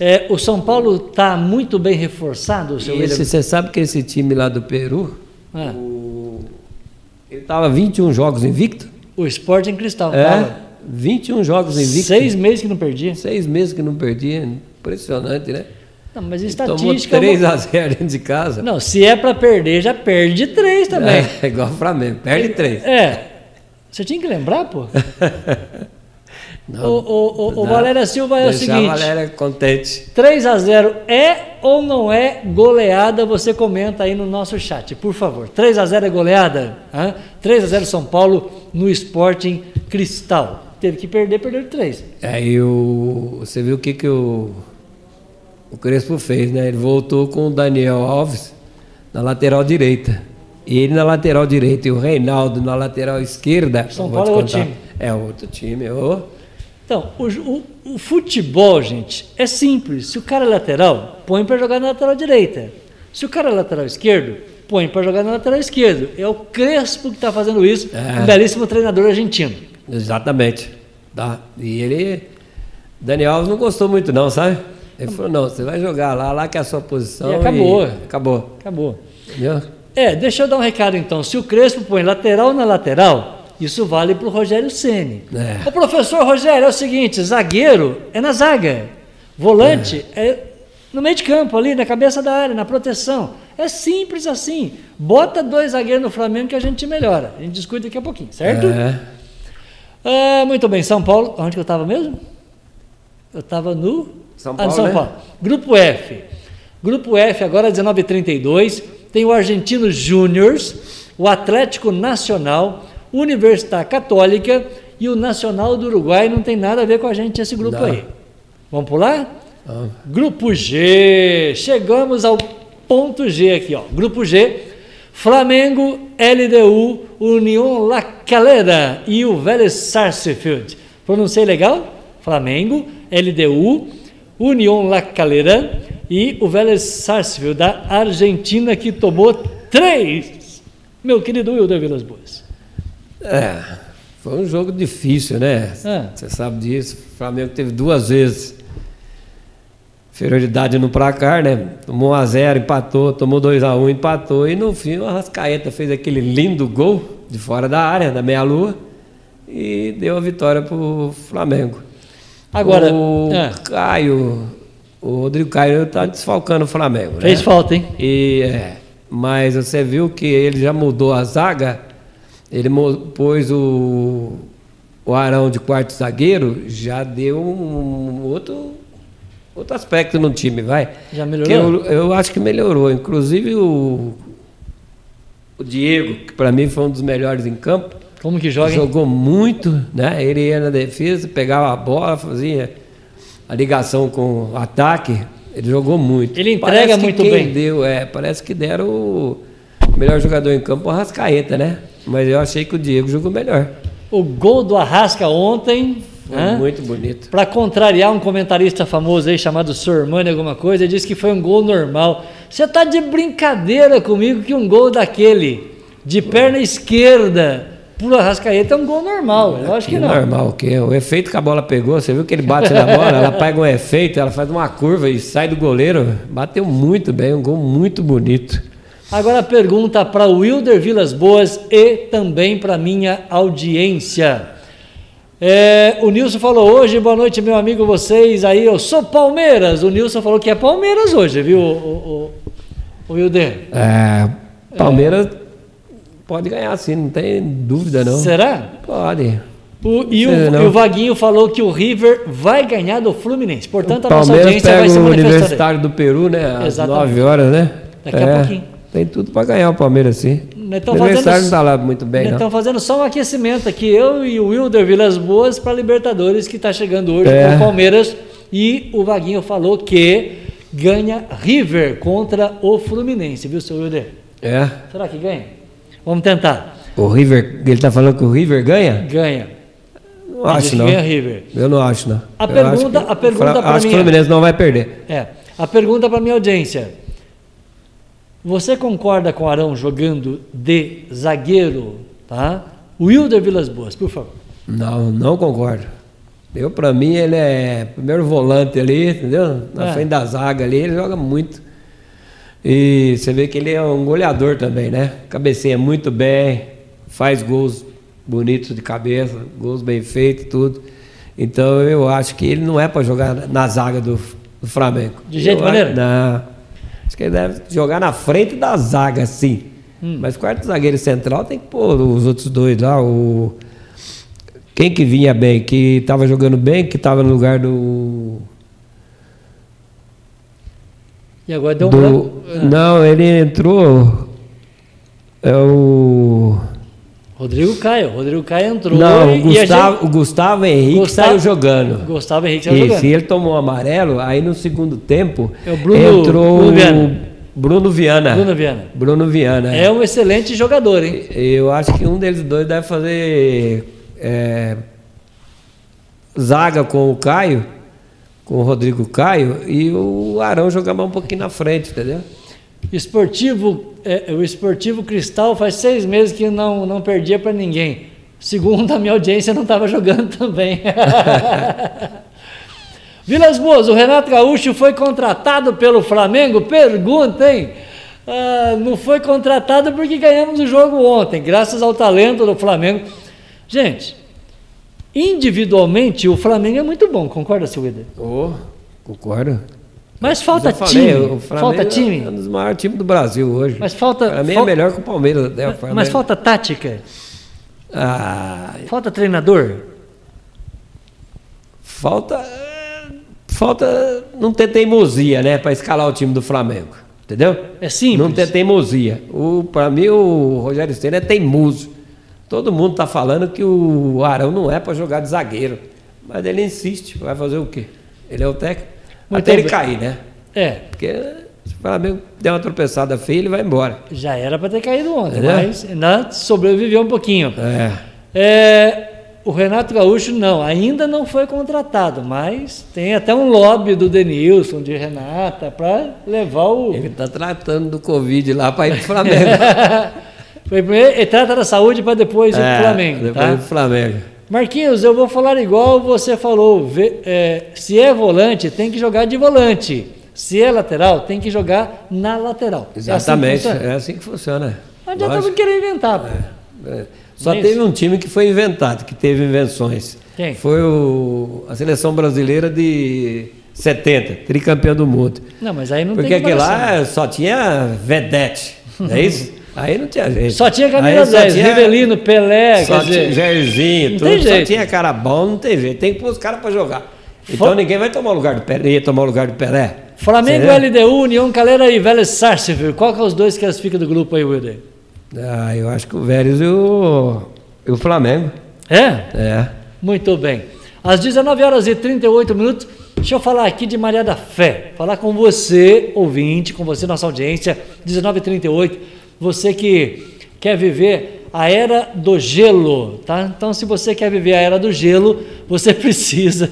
É, o São Paulo está muito bem reforçado, seu esse, William? você sabe que esse time lá do Peru, Ah, o- ele estava 21 jogos invicto? o Sporting Cristal. É. tava. 21 jogos invicto. Seis meses que não perdia. Seis meses que não perdia. Impressionante, né? Não, mas Tomou estatística. 3 a 0 dentro de casa. Não, se é para perder, já perde três também. É, igual o Flamengo. Perde 3. É. Você tinha que lembrar, pô? Não, o o, o. Valéria Silva é o seguinte: a Valéria contente. 3 a 0 é ou não é goleada? Você comenta aí no nosso chat, por favor. 3 a 0 é goleada? Hã? 3 a 0 São Paulo no Sporting Cristal. Teve que perder, perdeu de 3. Aí o, você viu o que, que o, o Crespo fez, né? Ele voltou com o Daniel Alves na lateral direita. E ele na lateral direita e o Reinaldo na lateral esquerda. São Paulo é outro time. É outro time. ô. Então, o, o- o futebol, gente, é simples. Se o cara é lateral, põe para jogar na lateral direita. Se o cara é lateral esquerdo, põe para jogar na lateral esquerda. É o Crespo que está fazendo isso, É. um belíssimo treinador argentino. Exatamente. Tá? E ele. Daniel Alves não gostou muito, não, sabe? Ele falou: não, você vai jogar lá, lá que é a sua posição. E acabou. acabou. Acabou. Entendeu? É, deixa eu dar um recado então. Se o Crespo põe lateral na lateral, isso vale para o Rogério Ceni. É. O professor Rogério é o seguinte: zagueiro é na zaga, volante é. no meio de campo, ali na cabeça da área, na proteção. É simples assim. Bota dois zagueiros no Flamengo que a gente melhora. A gente discute daqui a pouquinho, certo? É. Ah, muito bem, São Paulo. Onde que eu estava mesmo? Eu estava no. São Ah, Paulo, no São né? Paulo. Grupo F. Grupo F, agora 19h32. Tem o Argentino Júniors, o Atlético Nacional, Universidade Católica e o Nacional do Uruguai. Não tem nada a ver com a gente esse grupo Não. aí. Vamos pular? Ah. Grupo G. Chegamos ao ponto G aqui, ó. Grupo G. Flamengo, LDU, União La Calera e o Vélez Sarsfield. Pronunciei legal? Flamengo, LDU, União La Calera e o Vélez Sarsfield da Argentina que tomou três. Meu querido Wilder Vilas Boas. É, foi um jogo difícil, né? É. Você sabe disso. O Flamengo teve duas vezes inferioridade no placar, né? Tomou 1 a 0 empatou, tomou 2 a 1 empatou e no fim o Arrascaeta fez aquele lindo gol de fora da área, da meia-lua, e deu a vitória pro Flamengo. Agora, o é. Caio, o Rodrigo Caio tá desfalcando o Flamengo, né? Fez falta, hein? E, é, mas você viu que ele já mudou a zaga, ele pôs o, o Arão de quarto zagueiro, já deu um outro, outro aspecto no time, vai. Já melhorou? eu, eu acho que melhorou. Inclusive o, o Diego, que para mim foi um dos melhores em campo, Como que joga? hein? jogou muito, né? Ele ia na defesa, pegava a bola, fazia a ligação com o ataque. Ele jogou muito. Ele entrega Parece que muito quem bem. Deu, é, parece que deram o melhor jogador em campo, o Rascaeta, né? Mas eu achei que o Diego jogou melhor. O gol do Arrasca ontem. Foi hã? muito bonito. Para contrariar um comentarista famoso aí chamado Sormani alguma coisa, ele disse que foi um gol normal. Você tá de brincadeira comigo que um gol daquele de perna esquerda pro Arrascaeta é um gol normal. Eu acho que não. normal, o quê? O efeito que a bola pegou, você viu que ele bate na bola, ela pega um efeito, ela faz uma curva e sai do goleiro. Bateu muito bem, um gol muito bonito. Agora pergunta para o Wilder Vilas Boas e também para minha audiência. É, o Nilson falou hoje, boa noite, meu amigo, vocês aí, eu sou Palmeiras. O Nilson falou que é Palmeiras hoje, viu, o, o, o Wilder? É, Palmeiras pode ganhar sim, não tem dúvida não. Será? Pode. O, e, o, e o Vaguinho falou que o River vai ganhar do Fluminense. Portanto, a nossa Palmeiras audiência vai pega se o manifestar. aí. Universitário do Peru, né? Às Exatamente. 9 horas, né? Daqui a pouquinho. Tem tudo para ganhar o Palmeiras, sim. O fazendo- não tá lá muito bem, não. Estamos fazendo só um aquecimento aqui, eu e o Wilder Vilas Boas para Libertadores, que está chegando hoje É. com o Palmeiras. E o Vaguinho falou que ganha River contra o Fluminense, viu, seu Wilder? É. Será que ganha? Vamos tentar. O River, ele tá falando que o River ganha? Ganha. Não acho, não. Ganha River. Eu não acho, não. A Eu pergunta- acho que- a pergunta Fra- pra Acho que mim o Fluminense não vai perder. É. A pergunta para minha audiência. Você concorda com o Arão jogando de zagueiro, tá? Wilder Vilas Boas, por favor. Não, não concordo. Eu, pra mim, ele é primeiro volante ali, entendeu? Na É. frente da zaga ali, ele joga muito. E você vê que ele é um goleador também, né? Cabeceia muito bem, faz gols bonitos de cabeça, gols bem feitos, tudo. Então eu acho que ele não é para jogar na zaga do, do Flamengo. De jeito Eu maneiro? Não. Acho que ele deve jogar na frente da zaga, sim. Hum. Mas quarto zagueiro central tem que pôr os outros dois lá, o. Quem que vinha bem, que estava jogando bem, que estava no lugar do. E agora deu um do não, ele entrou. É o. Rodrigo Caio. Rodrigo Caio entrou. Não, o Gustavo, gente- o Gustavo Henrique Gustavo- saiu jogando. Gustavo Henrique saiu jogando. e ele tomou amarelo, aí no segundo tempo É Bruno- entrou Bruno o Viana. Bruno Viana. Bruno Viana. Bruno Viana. É um excelente jogador, hein? Eu acho que um deles dois deve fazer é, zaga com o Caio, com o Rodrigo Caio, e o Arão jogar mais um pouquinho na frente, entendeu? Esportivo, é, o Esportivo Cristal faz seis meses que não, não perdia para ninguém. Segundo a minha audiência, não estava jogando também. Vilas Boas, o Renato Gaúcho foi contratado pelo Flamengo? Pergunta, hein? Ah, não foi contratado porque ganhamos o jogo ontem, graças ao talento do Flamengo. Gente, individualmente o Flamengo é muito bom, concorda, Silvia? Oh, concordo. Mas falta falei, time. o Flamengo Falta É um time. dos maiores times do Brasil hoje. Mas falta. Para mim é melhor que o Palmeiras. Né? Flamengo. Mas falta tática. Ah, Falta treinador? falta. Falta não ter teimosia, né? Para escalar o time do Flamengo. Entendeu? É simples. Não ter teimosia. Para mim, o Rogério Senna é teimoso. Todo mundo está falando que o Arão não é para jogar de zagueiro. Mas ele insiste. Vai fazer o quê? Ele é o técnico. Muito Até ele bem. cair, né? É, Porque se o Flamengo der uma tropeçada feia, ele vai embora. já era para ter caído ontem, Entendeu? mas ainda sobreviveu um pouquinho. É. É, o Renato Gaúcho não, ainda não foi contratado, mas tem até um lobby do Denilson, de Renata, para levar o. Ele está tratando do Covid lá para ir para o Flamengo. Foi primeiro, ele trata da saúde para depois ir É, pro Flamengo. Depois Tá? do Flamengo. Marquinhos, eu vou falar igual você falou. É, se é volante, tem que jogar de volante. Se é lateral, tem que jogar na lateral. É assim que Exatamente. funciona. É assim que funciona. Não adianta Lógico. não querer inventar. pô. É. Só é isso? teve um time que foi inventado, que teve invenções. Quem? Foi o, a seleção brasileira de 70, tricampeão do mundo. Não, mas aí não Porque tem lá só tinha vedete, não é isso? Aí não tinha jeito. Só tinha camisa só 10, tinha- Rivelino, Pelé, Só quer dizer... tinha Jairzinho, tudo, tem só jeito. tinha cara bom, não tem jeito. Tem que pôr os caras para jogar. Então ninguém vai tomar o lugar do Pelé, ia tomar o lugar do Pelé. Flamengo? LDU, União Calera e Vélez Sarsfield. Qual que é os dois que classificam do grupo aí, Wilder? Ah, eu acho que o Vélez e o, e o Flamengo. É? É. Muito bem. Às 19 horas e 38 minutos, deixa eu falar aqui de Maria da Fé. Falar com você, ouvinte, com você, nossa audiência. 19 e 38 você que quer viver a era do gelo, tá? Então, se você quer viver a era do gelo, você precisa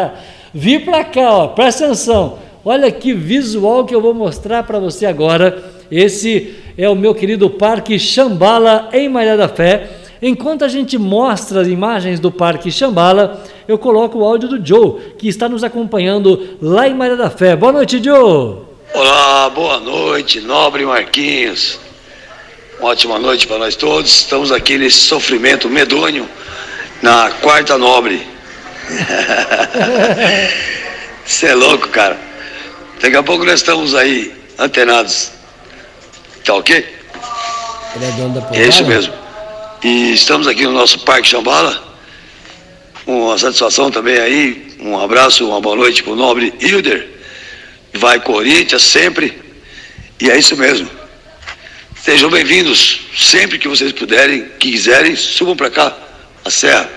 vir para cá, ó. Presta atenção. Olha que visual que eu vou mostrar para você agora. Esse é o meu querido Parque Xambala em Maria da Fé. Enquanto a gente mostra as imagens do Parque Xambala, eu coloco o áudio do Joe, que está nos acompanhando lá em Maria da Fé. Boa noite, Joe! Olá, boa noite, nobre Marquinhos. Uma ótima noite para nós todos. Estamos aqui nesse sofrimento medonho na quarta nobre. Você é louco, cara. Daqui a pouco nós estamos aí, antenados. Tá ok? Ele é dono da? É isso mesmo. E estamos aqui no nosso Parque Chambala. Uma satisfação também aí. Um abraço, uma boa noite para o nobre Hilder. Vai Corinthians sempre. E é isso mesmo. Sejam bem-vindos sempre que vocês puderem, que quiserem, subam para cá, a serra.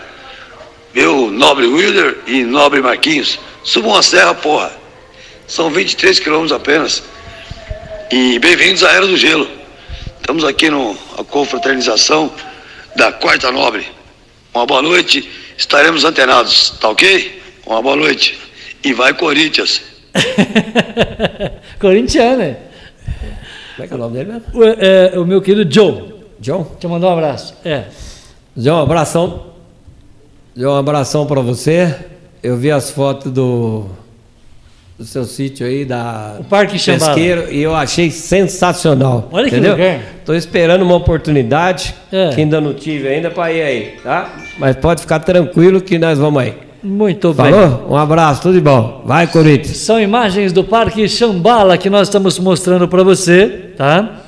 Meu nobre Wilder e nobre Marquinhos, subam a serra, porra. São 23 quilômetros apenas. E bem-vindos à Era do Gelo. Estamos aqui no a confraternização da Quarta Nobre. Uma boa noite, estaremos antenados, tá ok? Uma boa noite. E vai Corinthians. Corintiana. Como é que é o nome dele mesmo? O, é, o meu querido Joe. John? Eu mandar um abraço. É. John, um abração. John, um abração para você. Eu vi as fotos do, do seu sítio aí, da O Parque. Pesqueiro, e eu achei sensacional. Olha que entendeu? lugar. Tô esperando uma oportunidade, É. que ainda não tive ainda, para ir aí, tá? Mas pode ficar tranquilo que nós vamos aí. Muito bem. Falou? Um abraço, tudo de bom. Vai, Corinthians. São imagens do Parque Xambala que nós estamos mostrando para você, tá?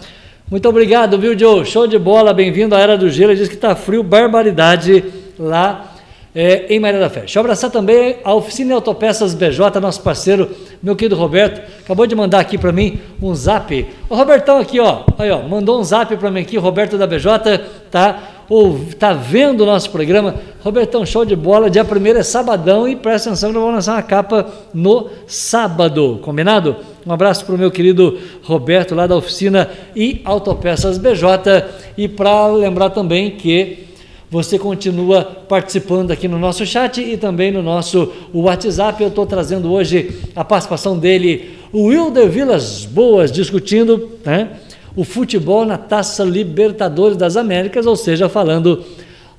Muito obrigado, viu, Joe? Show de bola, bem-vindo à Era do Gelo. Ele diz que tá frio, barbaridade lá é, em Maria da Fé. Deixa eu abraçar também a Oficina Autopeças BJ, nosso parceiro, meu querido Roberto. Acabou de mandar aqui para mim um zap. O Robertão aqui, ó, aí, ó, mandou um zap para mim aqui, Roberto da BJ, tá? Ou tá vendo o nosso programa. Robertão, show de bola. Dia 1 é sabadão e presta atenção que nós vamos lançar uma capa no sábado, combinado? Um abraço para o meu querido Roberto lá da oficina e Autopeças BJ. E para lembrar também que você continua participando aqui no nosso chat e também no nosso WhatsApp. Eu estou trazendo hoje a participação dele, o Wilder Vilas Boas, discutindo né, o futebol na Taça Libertadores das Américas, ou seja, falando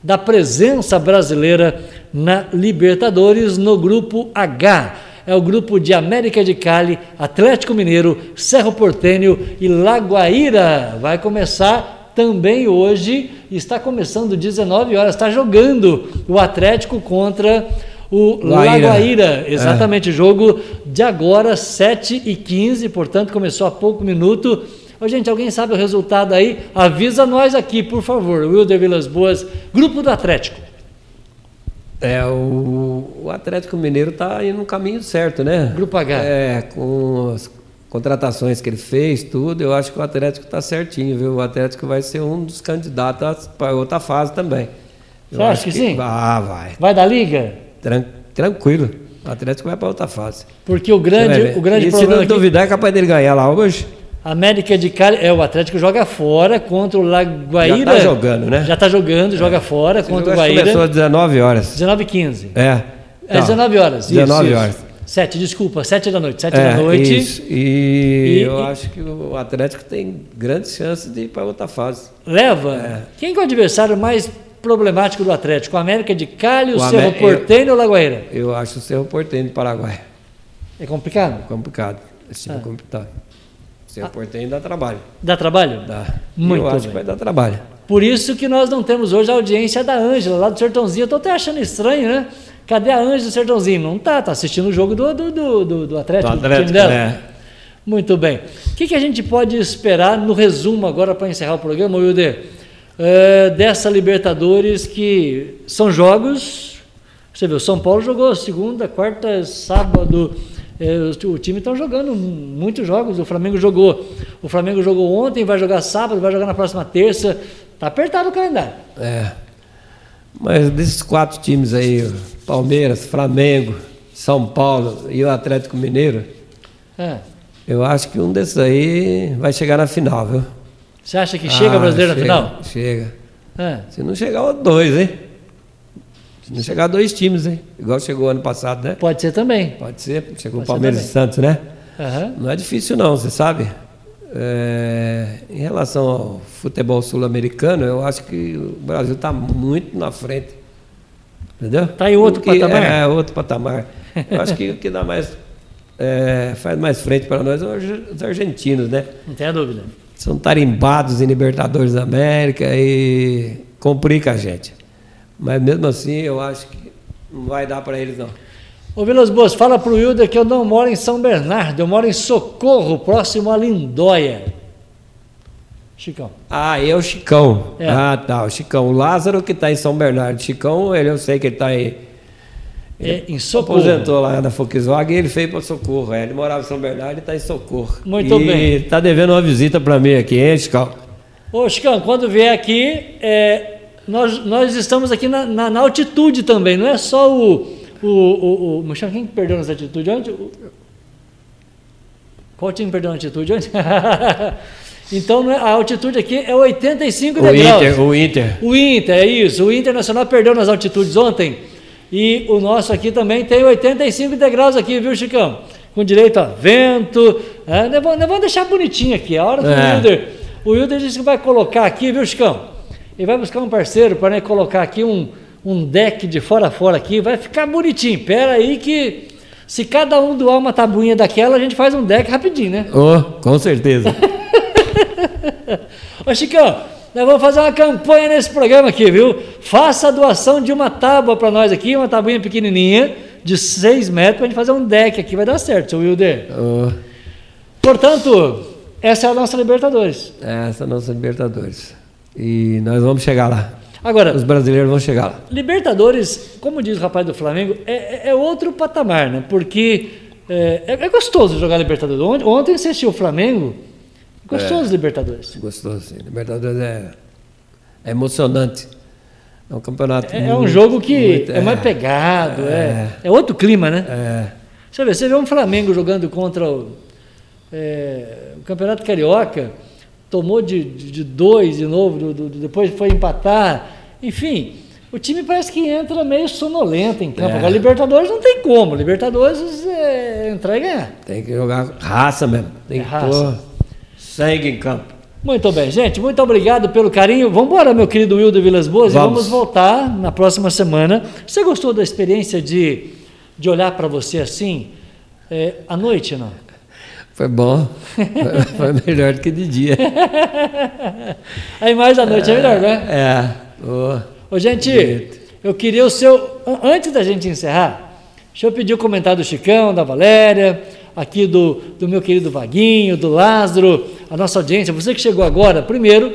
da presença brasileira na Libertadores no grupo H. É o grupo de América de Cali, Atlético Mineiro, Cerro Portenho e Lagoaíra. Vai começar também hoje, está começando 19 horas, está jogando o Atlético contra o. Lagoaíra. Exatamente, jogo de agora, 7 e 15 portanto começou há pouco minuto. Ô, gente, alguém sabe o resultado aí? Avisa nós aqui, por favor. Wilder Vilas Boas, grupo do Atlético. É, o, o Atlético Mineiro está indo no caminho certo, né? Grupo H. É, com as contratações que ele fez, tudo, eu acho que o Atlético está certinho, viu? O Atlético vai ser um dos candidatos para outra fase também. Eu Você acha acho que sim? Ah, vai. Vai da Liga? Tran- tranquilo. O Atlético vai para outra fase. Porque o grande, o grande e se problema não aqui, duvidar, é capaz dele ganhar lá hoje. América de Cali, é o Atlético joga fora contra o Lagoaíra. Já tá jogando, né? Já está jogando, joga fora Esse contra o Guaíra. começou às 19 horas. 19 e 15. É. É Tá. 19 horas. isso, 19 isso. horas. 7, desculpa, 7 da noite. 7 É, da noite. isso. E, E- eu e- acho que o Atlético tem grandes chances de ir para outra fase. Leva. É. Quem que é o adversário mais problemático do Atlético? O América de Cali, o, O Cerro Amé- Porteño ou o Lagoaíra? Eu acho o Cerro Porteño do Paraguai. É complicado? Complicado. Esse time Ah. é complicado. O Cerro Porteño dá trabalho. Dá trabalho? Dá. Muito eu acho bem. que vai dar trabalho. Por isso que nós não temos hoje a audiência da Ângela, lá do Sertãozinho. Eu estou até achando estranho, né? Cadê a Ângela do Sertãozinho? Não tá, tá assistindo o jogo do, do, do, do, do Atlético, Do do Atlético, time dela. né? Muito bem. O que, que a gente pode esperar no resumo agora para encerrar o programa, Wilder? É, dessa Libertadores que são jogos. Você viu, São Paulo jogou segunda, quarta, sábado. É, o, time está jogando muitos jogos. O Flamengo jogou. O Flamengo jogou ontem, vai jogar sábado, vai jogar na próxima terça. Está apertado o calendário. É. Mas desses quatro times aí, Palmeiras, Flamengo, São Paulo e o Atlético Mineiro, É. eu acho que um desses aí vai chegar na final, viu? Você acha que chega Ah, o brasileiro na chega, final? Chega. É. Se não chegar dois, hein? Não chegar dois times, hein? Igual chegou ano passado, né? Pode ser também. Pode ser, chegou Pode Palmeiras e. Santos, né? Aham. Não é difícil não, você sabe. É, em relação ao futebol sul-americano, eu acho que o Brasil está muito na frente. Entendeu? Tá em outro que- patamar? É, outro patamar. Eu acho que o que dá mais. é, faz mais frente para nós são os argentinos, né? Não tenha dúvida. São tarimbados em Libertadores da América e complica a gente. Mas mesmo assim, eu acho que não vai dar para eles, não. Ô Vilas Boas, fala pro Wilder que eu não moro em São Bernardo, eu moro em Socorro, próximo a Lindóia. Chicão. Ah, é o Chicão. É. Ah, tá. O Chicão. O Lázaro que está em São Bernardo. Chicão, ele, eu sei que ele está em. É, em Socorro. Aposentou lá na Volkswagen e ele veio para Socorro. É, ele morava em São Bernardo e está em Socorro. Muito e bem. está devendo uma visita para mim aqui, hein, Chicão? Ô, Chicão, quando vier aqui, é, nós, nós estamos aqui na, na- na altitude também, não é só o. o, o, o quem perdeu nas altitudes ontem? O- Qual time perdeu na altitude ontem? então, é- a altitude aqui é 85 O degraus. Inter, o Inter. O Inter, é isso. O Internacional perdeu nas altitudes ontem. E o nosso aqui também tem 85 degraus aqui, viu, Chicão? Com direito a vento. É, nós, vamos, deixar bonitinho aqui. A hora que o É. Wilder. O Wilder disse que vai colocar aqui, viu, Chicão? Ele vai buscar um parceiro para colocar aqui um, um deck de fora a fora aqui. Vai ficar bonitinho. Pera aí que. Se cada um doar uma tabuinha daquela, a gente faz um deck rapidinho, né? Oh, com certeza. Ô Chicão, nós vamos fazer uma campanha nesse programa aqui, viu? Faça a doação de uma tábua para nós aqui, uma tabuinha pequenininha, de 6 metros, para a gente fazer um deck aqui. Vai dar certo, seu Wilder. Oh, Portanto, essa é a nossa Libertadores. essa é a nossa Libertadores. E nós vamos chegar lá. Agora, Os brasileiros vão chegar lá. Libertadores, como diz o rapaz do Flamengo, é, é- é outro patamar, né? Porque é, é- é gostoso jogar Libertadores. Ontem, ontem você assistiu o Flamengo, gostoso Libertadores. Gostoso, sim. Libertadores é, é emocionante. É um campeonato. É, é um muito- jogo que muito- é, mais pegado, é, é outro clima, né? É. Você vê, você vê um Flamengo jogando contra o, é, o Campeonato Carioca, tomou de, de, de dois de novo, do- do- depois foi empatar. Enfim, o time parece que entra meio sonolento em campo. É. Agora, Libertadores não tem como. Libertadores é entrar e ganhar. Tem que jogar raça mesmo. Tem É que raça. pôr sangue em campo. Muito bem, gente. Muito obrigado pelo carinho. Vamos embora, meu querido Wildo Vilas Boas, e Vamos. vamos voltar na próxima semana. Você gostou da experiência de, de olhar para você assim, é, à noite, não? Foi bom. Foi melhor do que de dia. A imagem da noite é melhor, né? É. Ô, Ô, gente, eu queria o seu. an- Antes da gente encerrar, deixa eu pedir o comentário do Chicão, da Valéria, aqui do, do meu querido Vaguinho, do Lázaro, a nossa audiência. Você que chegou agora, primeiro,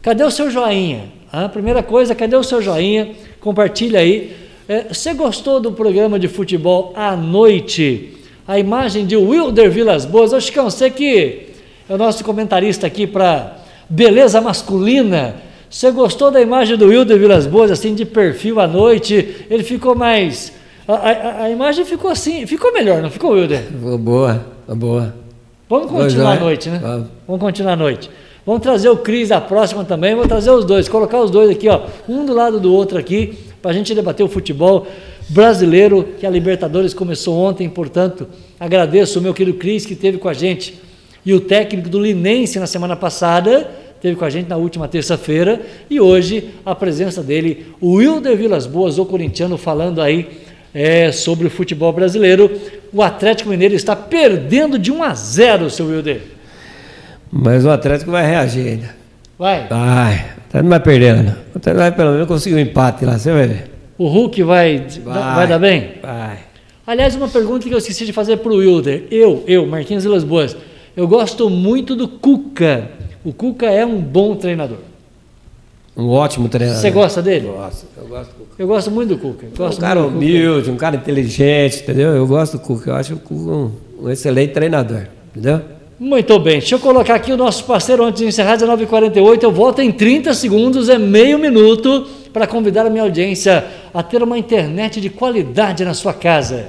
cadê o seu joinha? Ah, primeira coisa, cadê o seu joinha? Compartilha aí. É, você gostou do programa de futebol à noite? A imagem de Wilder Vilas Boas. Ô, Chicão, você que é o nosso comentarista aqui para beleza masculina. Você gostou da imagem do Wilder Vilas Boas, assim, de perfil à noite? Ele ficou mais. A, a- a imagem ficou assim, ficou melhor, não ficou, Wilder? Boa, boa. Vamos continuar à noite, né? Vamos. Vamos continuar à noite. Vamos trazer o Cris da próxima também, vou trazer os dois, colocar os dois aqui, ó, um do lado do outro aqui, para a gente debater o futebol brasileiro, que a Libertadores começou ontem, portanto, agradeço o meu querido Cris que esteve com a gente e o técnico do Linense na semana passada, esteve com a gente na última terça-feira, e hoje a presença dele, o Wilder Vilas Boas, o corintiano, falando aí é, sobre o futebol brasileiro. O Atlético Mineiro está perdendo de 1 a 0, seu Wilder. Mas o Atlético vai reagir ainda. Vai. Vai. Atlético não vai perdendo. Atlético vai pelo menos conseguir um empate lá, você vai ver. O Hulk vai, vai. dar bem? Vai. Aliás, uma pergunta que eu esqueci de fazer para o Wilder. Eu, eu, Marquinhos Vilas Boas, eu gosto muito do Cuca. O Cuca é um bom treinador. Um ótimo treinador. Você gosta dele? Gosto. Eu gosto do Cuca. Eu gosto muito do Cuca. Um Gosto cara do Cuca. humilde, um cara inteligente, entendeu? Eu gosto do Cuca. Eu acho o Cuca um, um excelente treinador, entendeu? Muito bem, deixa eu colocar aqui o nosso parceiro antes de encerrar, 19h48. Eu volto em 30 segundos, é meio minuto, para convidar a minha audiência a ter uma internet de qualidade na sua casa.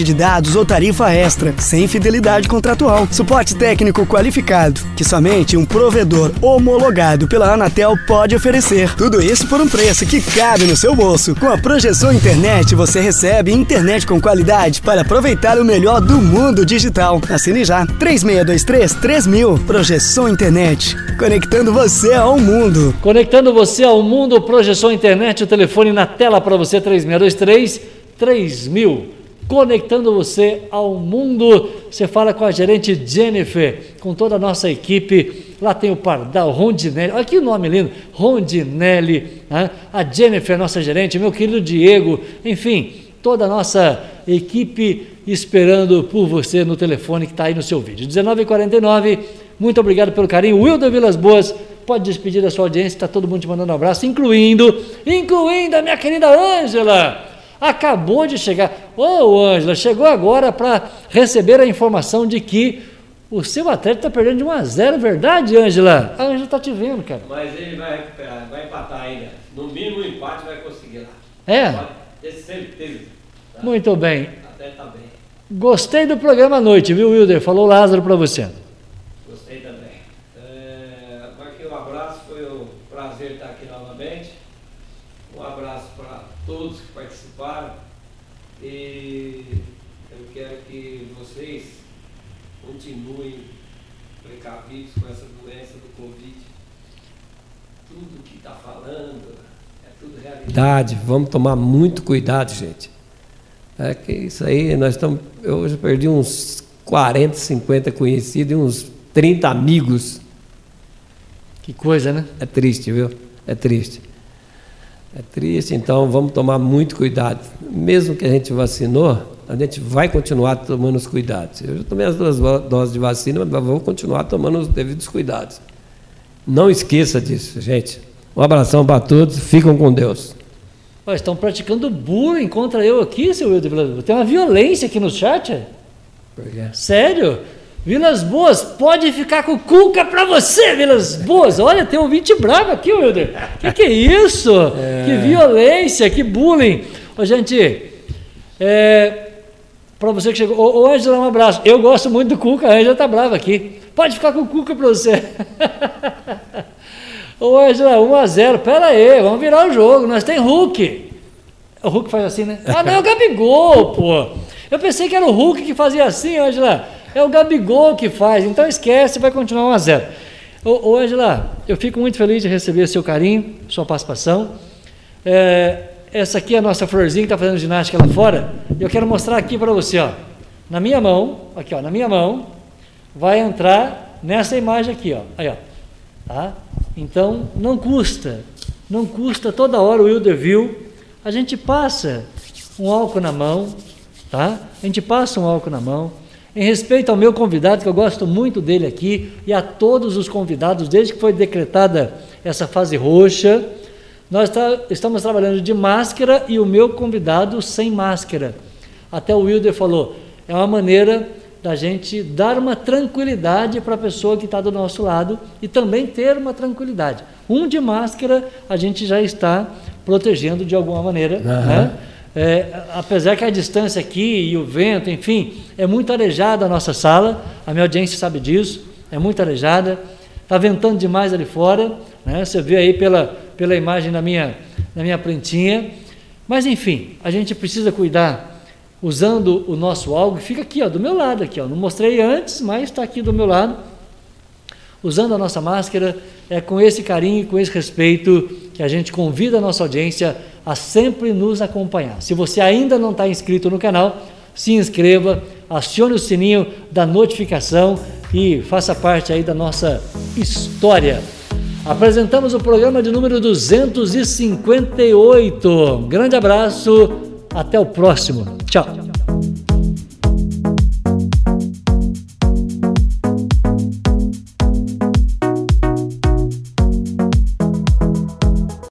pacote de dados ou tarifa extra, sem fidelidade contratual. Suporte técnico qualificado, que somente um provedor homologado pela Anatel pode oferecer. Tudo isso por um preço que cabe no seu bolso. Com a Projeção Internet, você recebe internet com qualidade para aproveitar o melhor do mundo digital. Assine já. 3623 3000. Projeção Internet. Conectando você ao mundo. Conectando você ao mundo, Projeção Internet, o telefone na tela para você, 3623 3000. Conectando você ao mundo. Você fala com a gerente Jennifer, com toda a nossa equipe. Lá tem o Pardal, Rondinelli. Olha que nome lindo. Rondinelli. Né? A Jennifer, nossa gerente, meu querido Diego. Enfim, toda a nossa equipe esperando por você no telefone que está aí no seu vídeo. 19h49. Muito obrigado pelo carinho. Wilder Vilas Boas, pode despedir da sua audiência, está todo mundo te mandando um abraço, incluindo, incluindo a minha querida Ângela. Acabou de chegar. Ô, oh, Ângela, chegou agora para receber a informação de que o seu atleta está perdendo de 1 a 0, verdade, Ângela? A Ângela está te vendo, cara. Mas ele vai recuperar, vai empatar ainda. No mínimo um empate vai conseguir lá. É? Pode ter certeza. Tá? Muito bem. Até tá bem. Gostei do programa à noite, viu, Wilder? Falou Lázaro para você. Gostei também. É, aqui um abraço, foi um prazer estar aqui novamente. Um abraço para todos que participaram. E eu quero que vocês continuem precavidos com essa doença do Covid. Tudo que está falando é Vamos tomar muito cuidado, gente. É que isso aí, nós estamos. Eu hoje perdi uns 40, 50 conhecidos e uns 30 amigos. Que coisa, né? É triste, viu? É triste. É triste, então vamos tomar muito cuidado. Mesmo que a gente vacinou, a gente vai continuar tomando os cuidados. Eu já tomei as duas doses de vacina, mas vou continuar tomando os devidos cuidados. Não esqueça disso, gente. Um abração para todos, ficam com Deus. Oh, estão praticando bullying contra eu aqui, seu Wilder Tem uma violência aqui no chat. Quê? Sério? Vilas Boas, pode ficar com cuca pra você, Vilas Boas. Olha, tem um ouvinte bravo aqui, Wilder. Que que é isso? É. Que violência, que bullying. Ô, gente, é, para você que chegou. Ô, ô Ângela, um abraço. Eu gosto muito do Cuca, a Ângela tá brava aqui. Pode ficar com o Cuca pra você. Ô, Ângela, 1x0. Pera aí, vamos virar o jogo. Nós tem Hulk. O Hulk faz assim, né? Ah, não, é o Gabigol, pô. Eu pensei que era o Hulk que fazia assim, Ângela. É o Gabigol que faz. Então esquece, vai continuar 1x0. Ô, ô, Ângela, eu fico muito feliz de receber seu carinho, sua participação. É, essa aqui é a nossa florzinha que está fazendo ginástica lá fora. Eu quero mostrar aqui para você, ó. Na minha mão, aqui, ó, na minha mão, vai entrar nessa imagem aqui, ó. Aí, ó. Tá? Então, não custa, não custa, toda hora o Wilder viu, a gente passa um álcool na mão, tá? A gente passa um álcool na mão. Em respeito ao meu convidado, que eu gosto muito dele aqui, e a todos os convidados, desde que foi decretada essa fase roxa, nós estamos trabalhando de máscara e o meu convidado sem máscara. Até o Wilder falou, é uma maneira da gente dar uma tranquilidade para a pessoa que está do nosso lado e também ter uma tranquilidade. Um de máscara a gente já está protegendo de alguma maneira, uhum. né? É, apesar que a distância aqui e o vento, enfim, é muito arejada a nossa sala, a minha audiência sabe disso, é muito arejada, está ventando demais ali fora, né? você vê aí pela, pela imagem na minha, na minha prantinha, mas enfim, a gente precisa cuidar usando o nosso algo, fica aqui, ó, do meu lado aqui, ó. Não mostrei antes, mas está aqui do meu lado. Usando a nossa máscara, é com esse carinho e com esse respeito que a gente convida a nossa audiência a sempre nos acompanhar. Se você ainda não está inscrito no canal, se inscreva, acione o sininho da notificação e faça parte aí da nossa história. Apresentamos o programa de número 258. grande abraço até o próximo. Tchau.